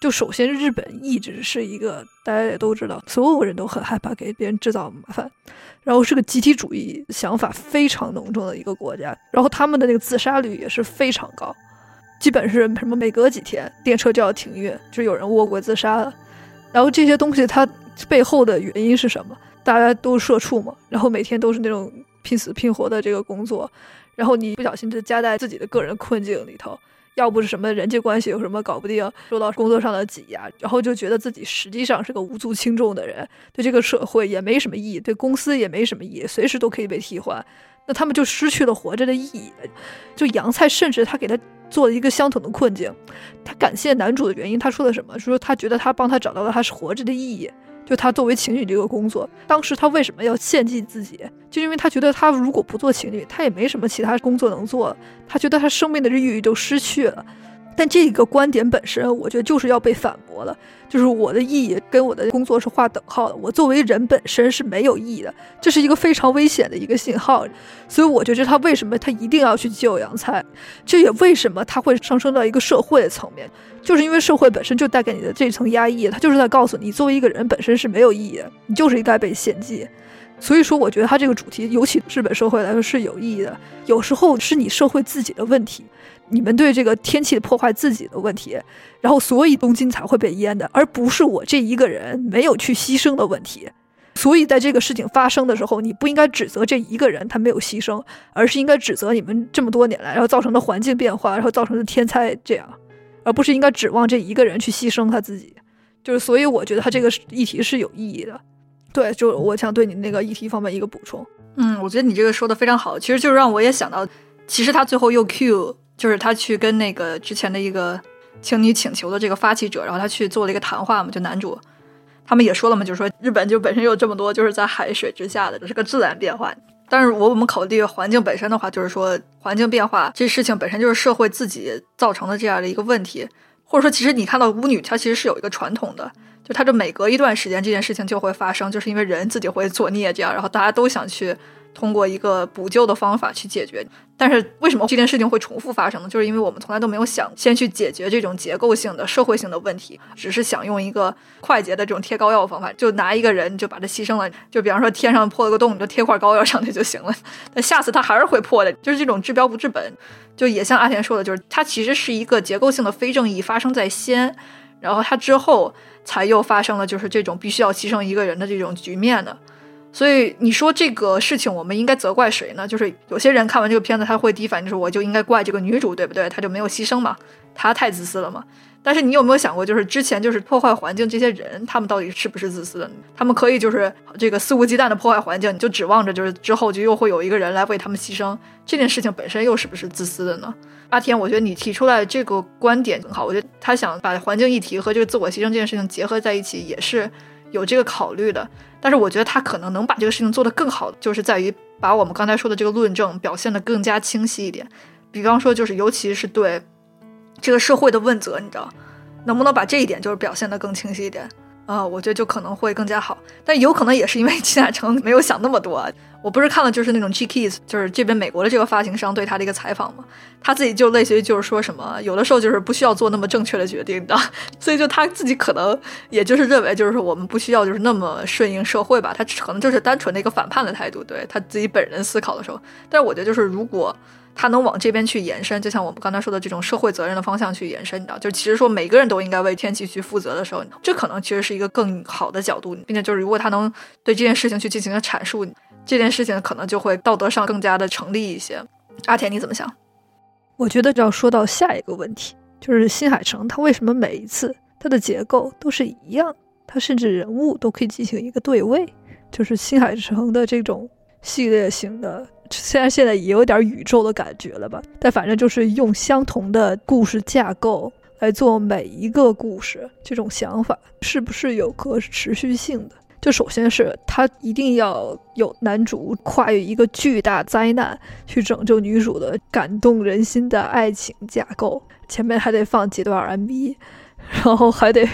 就首先，日本一直是一个大家也都知道，所有人都很害怕给别人制造麻烦，然后是个集体主义想法非常浓重的一个国家，然后他们的那个自杀率也是非常高，基本是什么每隔几天电车就要停运，就有人卧轨自杀了。然后这些东西它背后的原因是什么？大家都社畜嘛，然后每天都是那种拼死拼活的这个工作，然后你不小心就夹在自己的个人困境里头。要不是什么人际关系有什么搞不定，受到工作上的挤压，然后就觉得自己实际上是个无足轻重的人，对这个社会也没什么意义，对公司也没什么意义，随时都可以被替换，那他们就失去了活着的意义。就杨菜，甚至他给他做了一个相同的困境，他感谢男主的原因，他说的什么？说他觉得他帮他找到了他是活着的意义。就他作为情侣这个工作，当时他为什么要献祭自己？就因为他觉得他如果不做情侣，他也没什么其他工作能做，他觉得他生命的意义就失去了。但这个观点本身，我觉得就是要被反驳的。就是我的意义跟我的工作是划等号的。我作为人本身是没有意义的，这是一个非常危险的一个信号。所以我觉得他为什么他一定要去救杨菜，这也为什么他会上升到一个社会的层面，就是因为社会本身就带给你的这层压抑，他就是在告诉你，作为一个人本身是没有意义的，你就是应该被献祭。所以说，我觉得他这个主题，尤其日本社会来说是有意义的。有时候是你社会自己的问题，你们对这个天气破坏自己的问题，然后所以东京才会被淹的，而不是我这一个人没有去牺牲的问题。所以在这个事情发生的时候，你不应该指责这一个人他没有牺牲，而是应该指责你们这么多年来然后造成的环境变化，然后造成的天灾这样，而不是应该指望这一个人去牺牲他自己。就是所以我觉得他这个议题是有意义的。对，就我想对你那个议题方面一个补充。嗯，我觉得你这个说的非常好，其实就是让我也想到，其实他最后又 Q，就是他去跟那个之前的一个情侣请求的这个发起者，然后他去做了一个谈话嘛，就男主他们也说了嘛，就是说日本就本身有这么多就是在海水之下的，这是个自然变化。但是我我们考虑环境本身的话，就是说环境变化这事情本身就是社会自己造成的这样的一个问题，或者说其实你看到巫女，她其实是有一个传统的。就她这每隔一段时间，这件事情就会发生，就是因为人自己会作孽这样，然后大家都想去通过一个补救的方法去解决。但是为什么这件事情会重复发生呢？就是因为我们从来都没有想先去解决这种结构性的社会性的问题，只是想用一个快捷的这种贴膏药方法，就拿一个人就把他牺牲了。就比方说天上破了个洞，你就贴块膏药上去 就行了。但下次他还是会破的，就是这种治标不治本。就也像阿田说的，就是它其实是一个结构性的非正义发生在先，然后它之后。才又发生了就是这种必须要牺牲一个人的这种局面的，所以你说这个事情我们应该责怪谁呢？就是有些人看完这个片子他会第一反应就是我就应该怪这个女主对不对？她就没有牺牲嘛，她太自私了嘛。但是你有没有想过，就是之前就是破坏环境这些人，他们到底是不是自私的？他们可以就是这个肆无忌惮的破坏环境，你就指望着就是之后就又会有一个人来为他们牺牲，这件事情本身又是不是自私的呢？阿天，我觉得你提出来这个观点很好，我觉得他想把环境议题和这个自我牺牲这件事情结合在一起，也是有这个考虑的。但是我觉得他可能能把这个事情做得更好，就是在于把我们刚才说的这个论证表现得更加清晰一点，比方说就是尤其是对。这个社会的问责，你知道，能不能把这一点就是表现得更清晰一点啊？我觉得就可能会更加好，但有可能也是因为金海诚没有想那么多。我不是看了就是那种 G Keys，就是这边美国的这个发行商对他的一个采访嘛，他自己就类似于就是说什么，有的时候就是不需要做那么正确的决定的，所以就他自己可能也就是认为就是说我们不需要就是那么顺应社会吧，他可能就是单纯的一个反叛的态度，对他自己本人思考的时候。但是我觉得就是如果。他能往这边去延伸，就像我们刚才说的这种社会责任的方向去延伸，你知道，就其实说每个人都应该为天气去负责的时候，这可能其实是一个更好的角度，并且就是如果他能对这件事情去进行阐述，这件事情可能就会道德上更加的成立一些。阿田你怎么想？我觉得要说到下一个问题，就是新海诚他为什么每一次他的结构都是一样，他甚至人物都可以进行一个对位，就是新海诚的这种系列型的。虽然现在也有点宇宙的感觉了吧，但反正就是用相同的故事架构来做每一个故事，这种想法是不是有可持续性的？就首先是他一定要有男主跨越一个巨大灾难去拯救女主的感动人心的爱情架构，前面还得放几段 MV，然后还得。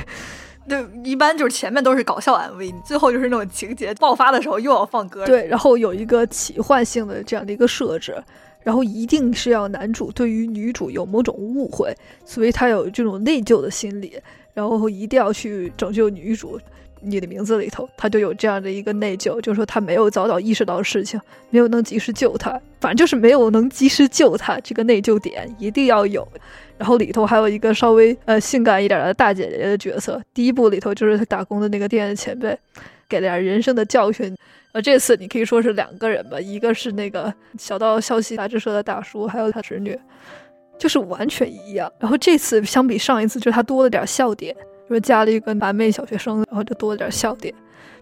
对，一般就是前面都是搞笑 MV，最后就是那种情节爆发的时候又要放歌。对，然后有一个奇幻性的这样的一个设置，然后一定是要男主对于女主有某种误会，所以他有这种内疚的心理，然后一定要去拯救女主。你的名字里头，他就有这样的一个内疚，就是说他没有早早意识到事情，没有能及时救他，反正就是没有能及时救他，这个内疚点一定要有。然后里头还有一个稍微呃性感一点的大姐姐的角色，第一部里头就是他打工的那个店的前辈，给了点人生的教训。呃，这次你可以说是两个人吧，一个是那个小道消息杂志社的大叔，还有他侄女，就是完全一样。然后这次相比上一次，就是他多了点笑点。说加了一个男妹小学生，然后就多了点笑点，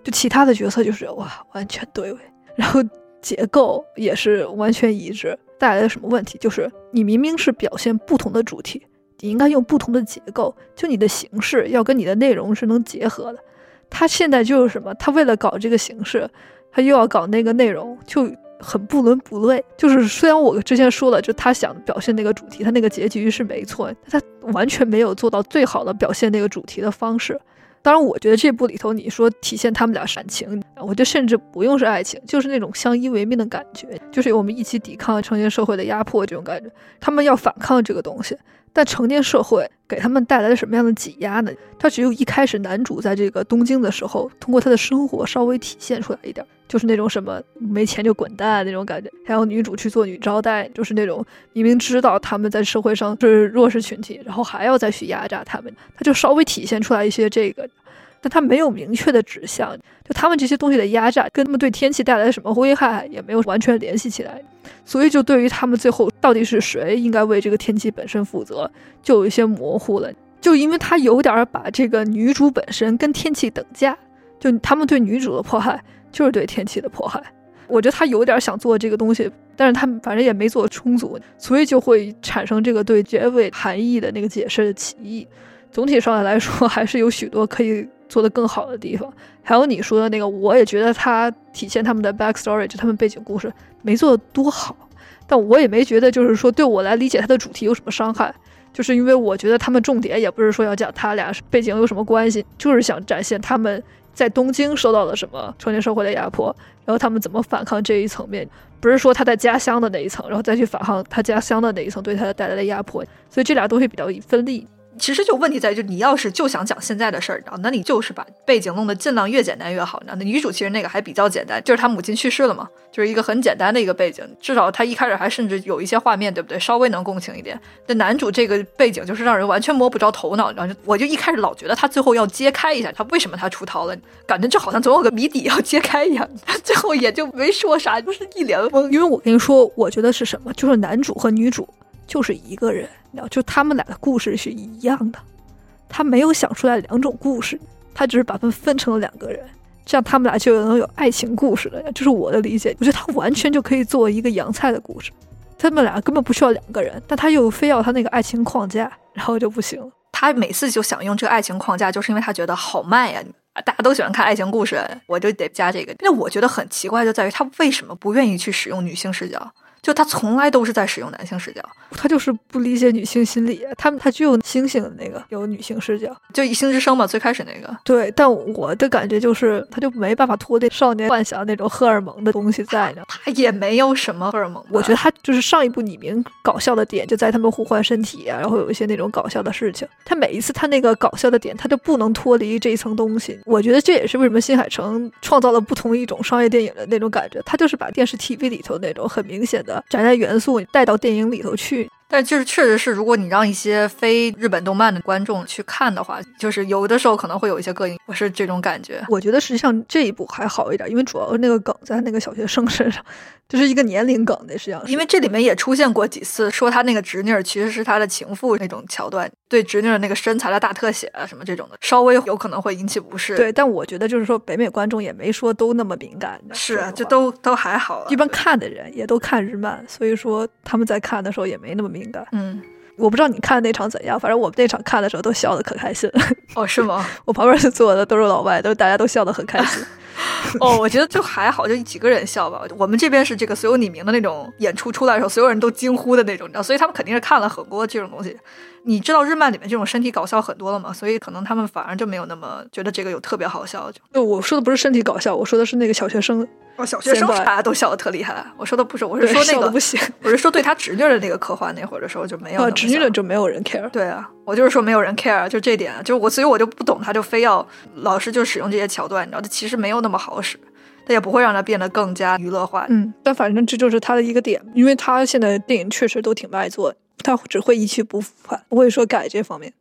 就其他的角色就是哇完全对位，然后结构也是完全一致。带来的什么问题？就是你明明是表现不同的主题，你应该用不同的结构，就你的形式要跟你的内容是能结合的。他现在就是什么？他为了搞这个形式，他又要搞那个内容，就。很不伦不类，就是虽然我之前说了，就他想表现那个主题，他那个结局是没错，但他完全没有做到最好的表现那个主题的方式。当然，我觉得这部里头你说体现他们俩感情，我觉得甚至不用是爱情，就是那种相依为命的感觉，就是我们一起抵抗成年社会的压迫这种感觉，他们要反抗这个东西。但成年社会给他们带来了什么样的挤压呢？他只有一开始男主在这个东京的时候，通过他的生活稍微体现出来一点，就是那种什么没钱就滚蛋那种感觉。还有女主去做女招待，就是那种明明知道他们在社会上是弱势群体，然后还要再去压榨他们，他就稍微体现出来一些这个。但他没有明确的指向，就他们这些东西的压榨跟他们对天气带来什么危害也没有完全联系起来，所以就对于他们最后到底是谁应该为这个天气本身负责，就有一些模糊了。就因为他有点把这个女主本身跟天气等价，就他们对女主的迫害就是对天气的迫害。我觉得他有点想做这个东西，但是他反正也没做充足，所以就会产生这个对结尾含义的那个解释的歧义。总体上来说，还是有许多可以。做的更好的地方，还有你说的那个，我也觉得他体现他们的 backstory，就他们背景故事没做的多好，但我也没觉得就是说对我来理解他的主题有什么伤害，就是因为我觉得他们重点也不是说要讲他俩背景有什么关系，就是想展现他们在东京受到了什么成年社会的压迫，然后他们怎么反抗这一层面，不是说他在家乡的那一层，然后再去反抗他家乡的那一层对他的带来的压迫，所以这俩东西比较分立。其实就问题在于，就你要是就想讲现在的事儿，你知道那你就是把背景弄得尽量越简单越好。那女主其实那个还比较简单，就是她母亲去世了嘛，就是一个很简单的一个背景。至少她一开始还甚至有一些画面，对不对？稍微能共情一点。那男主这个背景就是让人完全摸不着头脑，然后我就一开始老觉得他最后要揭开一下他为什么他出逃了，感觉就好像总有个谜底要揭开一样。最后也就没说啥，就是一脸懵。因为我跟你说，我觉得是什么？就是男主和女主就是一个人，就他们俩的故事是一样的。他没有想出来两种故事，他只是把他们分成了两个人，这样他们俩就能有爱情故事了。这是我的理解，我觉得他完全就可以做一个洋菜的故事。他们俩根本不需要两个人，但他又非要他那个爱情框架，然后就不行。他每次就想用这个爱情框架，就是因为他觉得好卖呀，大家都喜欢看爱情故事，我就得加这个。那我觉得很奇怪，就在于他为什么不愿意去使用女性视角？就他从来都是在使用男性视角，他就是不理解女性心理。他们他具有星星的那个有女性视角，就以星之声嘛，最开始那个。对，但我的感觉就是他就没办法脱离少年幻想那种荷尔蒙的东西在呢。他也没有什么荷尔蒙，我觉得他就是上一部李明搞笑的点就在他们互换身体啊，然后有一些那种搞笑的事情。他每一次他那个搞笑的点，他就不能脱离这一层东西。我觉得这也是为什么新海诚创造了不同一种商业电影的那种感觉。他就是把电视 TV 里头那种很明显的。宅宅元素带到电影里头去。但就是确实是，如果你让一些非日本动漫的观众去看的话，就是有的时候可能会有一些膈应，我是这种感觉。我觉得实际上这一部还好一点，因为主要那个梗在那个小学生身上，就是一个年龄梗的实际上。因为这里面也出现过几次说他那个侄女其实是他的情妇那种桥段，对侄女那个身材的大特写啊什么这种的，稍微有可能会引起不适。对，但我觉得就是说北美观众也没说都那么敏感，是，就都都还好。一般看的人也都看日漫，所以说他们在看的时候也没那么敏感。嗯。我不知道你看那场怎样，反正我们那场看的时候都笑得可开心。哦，是吗？我旁边坐的都是老外，都大家都笑得很开心。哦，我觉得就还好，就几个人笑吧。我们这边是这个所有匿名的那种演出出来的时候，所有人都惊呼的那种，你知道，所以他们肯定是看了很多这种东西。你知道日漫里面这种身体搞笑很多了嘛？所以可能他们反而就没有那么觉得这个有特别好笑。就我说的不是身体搞笑，我说的是那个小学生。哦小学生大家都笑的特厉害。我说的不是，我是说那个不行，我是说对他侄女的那个刻画那会儿的时候就没有侄女像的就没有人 care。对啊，我就是说没有人 care，就这点，就我，所以我就不懂，他就非要老是就使用这些桥段，你知道，他其实没有那么好使，他也不会让它变得更加娱乐化。嗯，但反正这就是他的一个点，因为他现在电影确实都挺卖座，他只会一去不复返，不会说改这方面。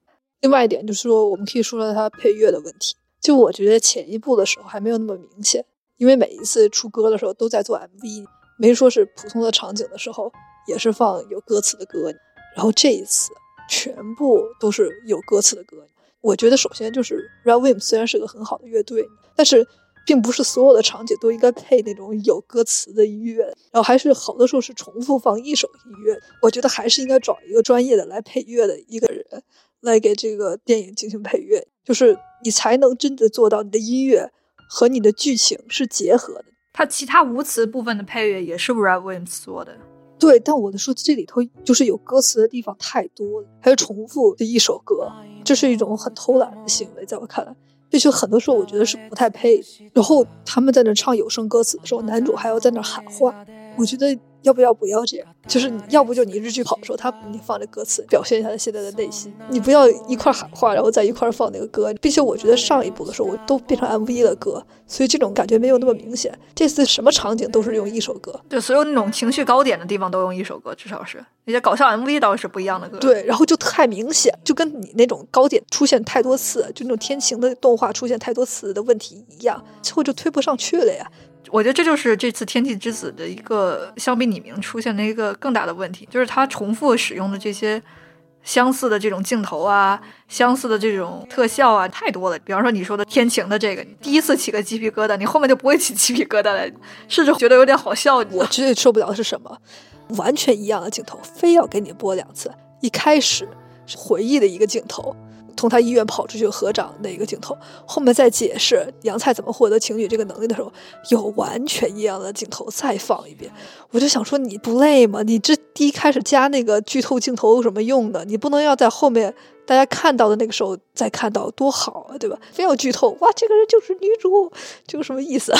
另外一点就是说，我们可以说说他配乐的问题。就我觉得前一部的时候还没有那么明显，因为每一次出歌的时候都在做 MV，没说是普通的场景的时候也是放有歌词的歌。然后这一次全部都是有歌词的歌。我觉得首先就是 Red Wim 虽然是个很好的乐队，但是并不是所有的场景都应该配那种有歌词的音乐，然后还是好多时候是重复放一首音乐。我觉得还是应该找一个专业的来配乐的一个人来给这个电影进行配乐，就是你才能真的做到你的音乐和你的剧情是结合的。它其他无词部分的配乐也是 Red Wimps 做的。对，但我的说这里头就是有歌词的地方太多了，还有重复的一首歌，这是一种很偷懒的行为，在我看来，这就很多时候我觉得是不太配。然后他们在那唱有声歌词的时候，男主还要在那喊话，我觉得要不要不要这样？就是你要不就你日剧跑的时候，他你放着歌词，表现一下他现在的内心，你不要一块喊话，然后再一块放那个歌。并且我觉得上一部的时候，我都变成 MV 了歌，所以这种感觉没有那么明显。这次什么场景都是用一首歌，对，所有那种情绪高点的地方都用一首歌，至少是那些搞笑 MV 倒是不一样的歌。，对，然后就太明显，就跟你那种高点出现太多次，就那种天晴的动画出现太多次的问题一样，最后就推不上去了呀。我觉得这就是这次《天气之子》的一个相比拟名出现的一个更大的问题，就是它重复使用的这些相似的这种镜头啊，相似的这种特效啊，太多了。比方说你说的天晴的这个，第一次起个鸡皮疙瘩，你后面就不会起鸡皮疙瘩了，甚至觉得有点好笑。我最受不了的是什么？完全一样的镜头，非要给你播两次。一开始是回忆的一个镜头，从他医院跑出去合掌的一个镜头，后面再解释杨菜怎么获得情侣这个能力的时候，有完全一样的镜头再放一遍。我就想说，你不累吗？你这第一开始加那个剧透镜头有什么用的？你不能要在后面大家看到的那个时候再看到，多好啊，对吧？非要剧透，哇，这个人就是女主，这个什么意思啊？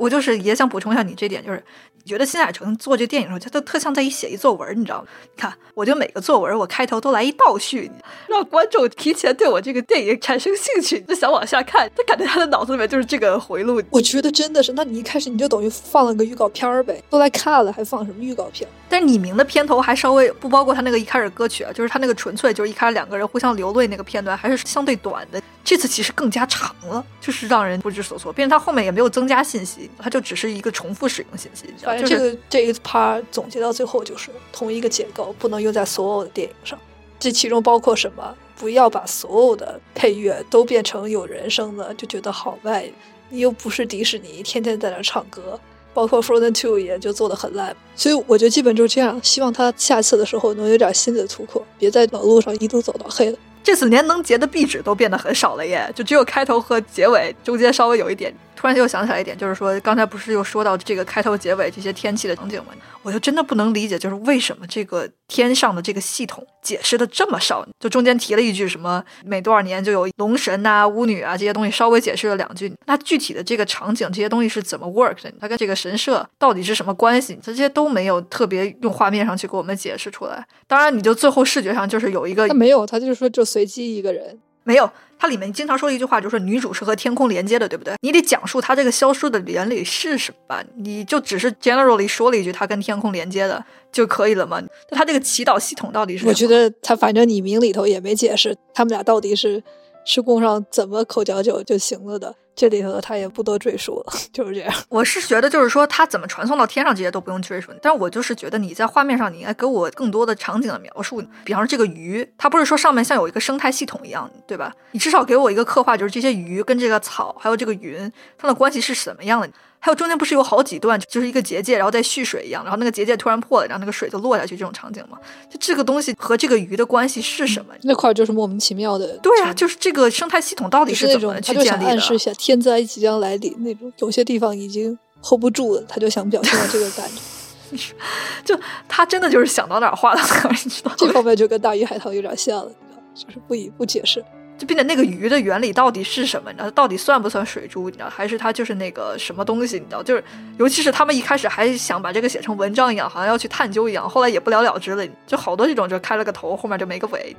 我就是也想补充一下你这点，就是你觉得新海诚做这电影的时候，他都特像在一写一作文，你知道吗？你看，我就每个作文我开头都来一倒叙，让观众提前对我这个电影产生兴趣，就想往下看。他感觉他的脑子里面就是这个回路。我觉得真的是，那你一开始你就等于放了个预告片儿呗，都来看了还放什么预告片？但是拟名的片头还稍微不包括他那个一开始歌曲啊，就是他那个纯粹就是一开始两个人互相流泪那个片段，还是相对短的。这次其实更加长了，就是让人不知所措。并且他后面也没有增加信息，他就只是一个重复使用信息。反正这就是个这一趴总结到最后就是同一个结构，不能用在所有的电影上。这其中包括什么？不要把所有的配乐都变成有人声的，就觉得好卖。你又不是迪士尼，天天在那唱歌。包括 Frozen Two 也就做的很烂，所以我觉得基本就是这样。希望他下次的时候能有点新的突破，别在老路上一路走到黑了。这次连能截的壁纸都变得很少了耶，就只有开头和结尾中间稍微有一点。突然就想起来一点，就是说刚才不是又说到这个开头结尾这些天气的场景吗？我就真的不能理解，就是为什么这个天上的这个系统解释的这么少？就中间提了一句什么每多少年就有龙神呐、巫女啊这些东西，稍微解释了两句。那具体的这个场景这些东西是怎么 work 的？它跟这个神社到底是什么关系？这些都没有特别用画面上去给我们解释出来。当然，你就最后视觉上就是有一个他没有，他就是说就随机一个人。没有，它里面经常说一句话就是女主是和天空连接的，对不对？你得讲述她这个消失的原理是什么，你就只是 generally 说了一句她跟天空连接的就可以了吗？那它这个祈祷系统到底是什么？我觉得他反正你名里头也没解释他们俩到底是是供上怎么口角酒就行了的，这里头他也不多赘述了，就是这样。我是觉得就是说他怎么传送到天上这些都不用赘述，但是我就是觉得你在画面上你应该给我更多的场景的描述，比方说这个鱼，它不是说上面像有一个生态系统一样，对吧？你至少给我一个刻画，就是这些鱼跟这个草还有这个云，它的关系是什么样的？还有中间不是有好几段就是一个结界，然后再蓄水一样，然后那个结界突然破了，然后那个水就落下去这种场景吗？就这个东西和这个鱼的关系是什么？那块儿就是莫名其妙的，对啊，就是这个生态系统到底是怎么去建立的？暗示一下天灾即将来临那种，有些地方已经 hold 不住了，他就想表现到这个感觉。就他真的就是想到哪儿画到哪儿，你知道吗？这方面就跟大鱼海棠有点像了，你知道吗就是不以不解释。就并且那个鱼的原理到底是什么？你知道，到底算不算水珠？你知道，还是它就是那个什么东西？你知道，就是尤其是他们一开始还想把这个写成文章一样，好像要去探究一样，后来也不了了之了。就好多这种就开了个头，后面就没个尾。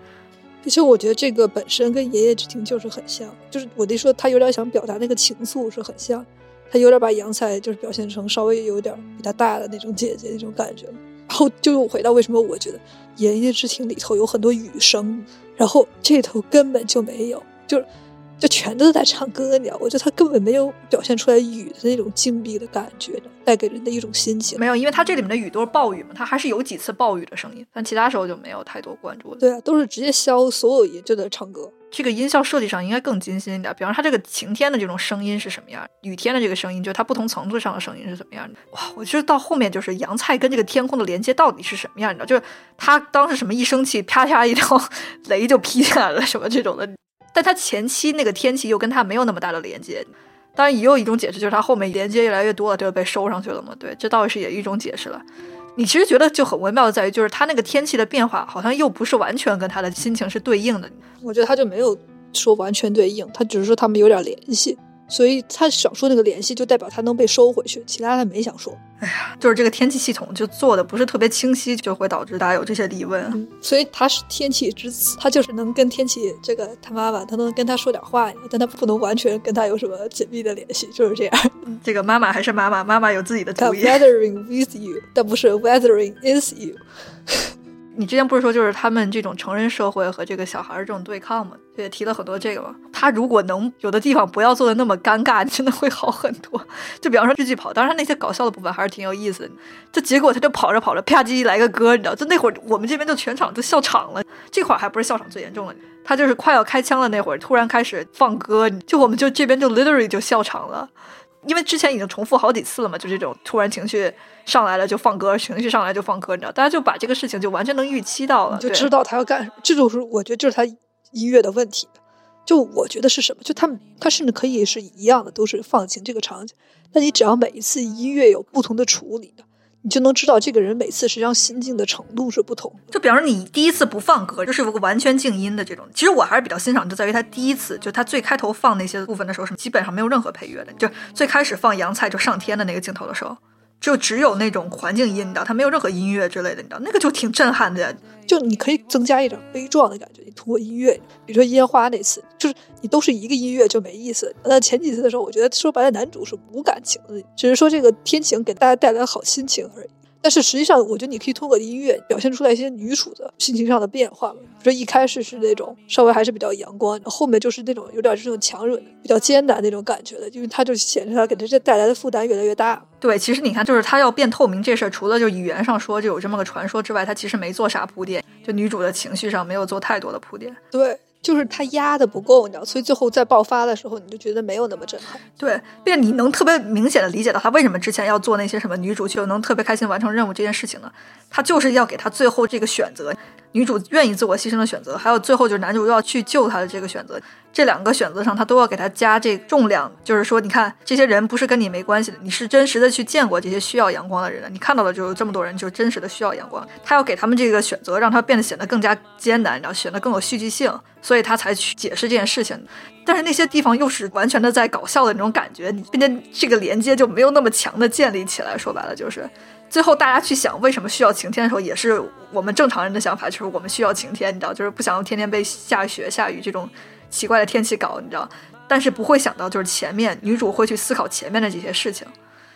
其实我觉得这个本身跟《爷爷之庭》就是很像，就是我得说他有点想表达那个情愫是很像，他有点把杨采就是表现成稍微有点比他大的那种姐姐那种感觉。然后就又回到为什么我觉得《爷爷之庭》里头有很多雨声，然后这头根本就没有，就是就全都是在唱歌，你知道？我觉得他根本没有表现出来雨的那种静谧的感觉，带给人的一种心情。没有，因为他这里面的雨都是暴雨嘛，他还是有几次暴雨的声音，但其他时候就没有太多关注。对啊，都是直接消所有音就在唱歌。这个音效设计上应该更精心一点，比方说它这个晴天的这种声音是什么样，雨天的这个声音，就它不同层次上的声音是怎么样的？哇，我觉得到后面就是杨菜跟这个天空的连接到底是什么样？你知道，就是他当时什么一生气，啪啪一条 雷就劈下来了，什么这种的。但他前期那个天气又跟他没有那么大的连接，当然也有一种解释，就是他后面连接越来越多了，就被收上去了嘛。对，这倒是也一种解释了。你其实觉得就很微妙的在于，就是他那个天气的变化，好像又不是完全跟他的心情是对应的。我觉得他就没有说完全对应，他只是说他们有点联系。所以他想说那个联系，就代表他能被收回去，其他他没想说。哎呀，就是这个天气系统就做的不是特别清晰，就会导致大家有这些疑问。所以他是天气之子，他就是能跟天气这个他妈妈，他能跟他说点话，但他不能完全跟他有什么紧密的联系，就是这样。这个妈妈还是妈妈，妈妈有自己的主意。Weathering with you，但不是 Weathering is you。你之前不是说就是他们这种成人社会和这个小孩儿这种对抗吗？也提了很多这个嘛。他如果能有的地方不要做的那么尴尬，真的会好很多。就比方说日剧跑，当然他那些搞笑的部分还是挺有意思的。就结果他就跑着跑着啪叽来个歌，你知道？就那会儿我们这边就全场都笑场了。这块儿还不是笑场最严重的，他就是快要开枪了那会儿，突然开始放歌，就我们就这边就 literally 就笑场了。因为之前已经重复好几次了嘛，就这种突然情绪上来了就放歌，情绪上来就放歌，你知道，大家就把这个事情就完全能预期到了，就知道他要干什么。这就是我觉得就是他音乐的问题。就我觉得是什么？就他们他甚至可以是一样的，都是放晴这个场景，但你只要每一次音乐有不同的处理的。你就能知道这个人每次实际上心境的程度是不同。就比方说你第一次不放歌，就是有个完全静音的这种。其实我还是比较欣赏，就在于他第一次，就他最开头放那些部分的时候，是基本上没有任何配乐的。就最开始放杨菜就上天的那个镜头的时候。就只有那种环境音，你知道，它没有任何音乐之类的，你知道，那个就挺震撼的。就你可以增加一点悲壮的感觉，你通过音乐，比如说烟花那次，就是你都是一个音乐就没意思。那前几次的时候，我觉得说白了，男主是无感情的，只是说这个天晴给大家带来好心情而已。但是实际上，我觉得你可以通过音乐表现出来一些女主的心情上的变化。比如一开始是那种稍微还是比较阳光，后面就是那种有点这种强忍、比较艰难那种感觉的，因为他就显示他给他这带来的负担越来越大。对，其实你看，就是他要变透明这事儿，除了就语言上说就有这么个传说之外，他其实没做啥铺垫，就女主的情绪上没有做太多的铺垫。对。就是他压的不够，你知道，所以最后在爆发的时候，你就觉得没有那么震撼。对，并你能特别明显的理解到他为什么之前要做那些什么女主就能特别开心完成任务这件事情呢？他就是要给他最后这个选择。女主愿意自我牺牲的选择，还有最后就是男主又要去救她的这个选择，这两个选择上他都要给她加这重量，就是说，你看这些人不是跟你没关系的，你是真实的去见过这些需要阳光的人的，你看到的就是这么多人，就是真实的需要阳光。他要给他们这个选择，让他变得显得更加艰难，然后显得更有戏剧性，所以他才去解释这件事情。但是那些地方又是完全的在搞笑的那种感觉，并且这个连接就没有那么强的建立起来。说白了就是。最后，大家去想为什么需要晴天的时候，也是我们正常人的想法，就是我们需要晴天，你知道，就是不想要天天被下雪、下雨这种奇怪的天气搞，你知道。但是不会想到，就是前面女主会去思考前面的这些事情，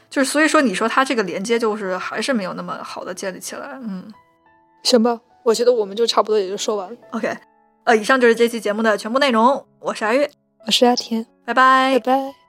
就是所以说，你说她这个连接就是还是没有那么好的建立起来。嗯，行吧，我觉得我们就差不多也就说完了。OK，呃，以上就是这期节目的全部内容。我是阿月，我是阿田，拜拜，拜拜。